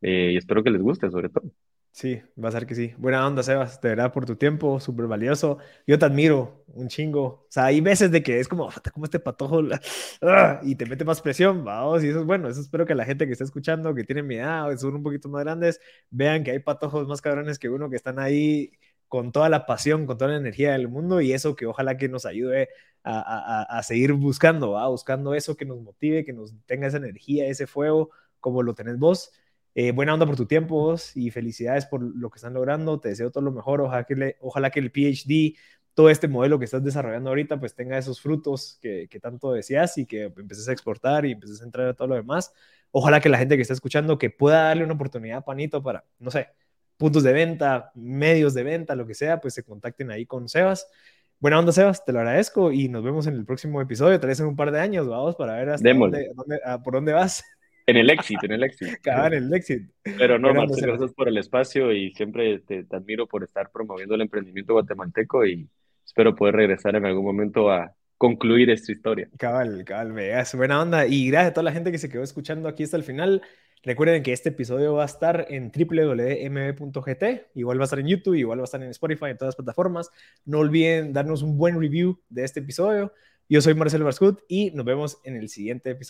y espero que les guste, sobre todo. Sí, va a ser que sí. Buena onda, Sebas, de verdad, por tu tiempo, súper valioso. Yo te admiro un chingo. O sea, hay veces de que es como, como este patojo ¡ah! y te mete más presión, vamos, y eso es bueno. Eso espero que la gente que está escuchando, que tiene mi edad son un poquito más grandes, vean que hay patojos más cabrones que uno que están ahí con toda la pasión, con toda la energía del mundo y eso que ojalá que nos ayude a, a, a seguir buscando, ¿va? buscando eso que nos motive, que nos tenga esa energía, ese fuego, como lo tenés vos. Eh, buena onda por tu tiempo vos y felicidades por lo que están logrando. Te deseo todo lo mejor. Ojalá que, le, ojalá que el PhD, todo este modelo que estás desarrollando ahorita, pues tenga esos frutos que, que tanto decías y que empieces a exportar y empieces a entrar a todo lo demás. Ojalá que la gente que está escuchando que pueda darle una oportunidad a Panito para, no sé, puntos de venta, medios de venta, lo que sea, pues se contacten ahí con Sebas. Buena onda, Sebas, te lo agradezco y nos vemos en el próximo episodio, tal vez en un par de años, vamos, para ver hasta dónde, dónde, a, por dónde vas. En el éxito, en el éxito. Cada en el éxito. Pero no, Marcelo, gracias por el espacio y siempre te, te, admiro por estar promoviendo el emprendimiento guatemalteco y espero poder regresar en algún momento a concluir esta historia. Cabal, cabal, veas, buena onda. Y gracias a toda la gente que se quedó escuchando aquí hasta el final. Recuerden que este episodio va a estar en www.mb.gt, igual va a estar en YouTube, igual va a estar en Spotify, en todas las plataformas. No olviden darnos un buen review de este episodio. Yo soy Marcelo Barscut y nos vemos en el siguiente episodio.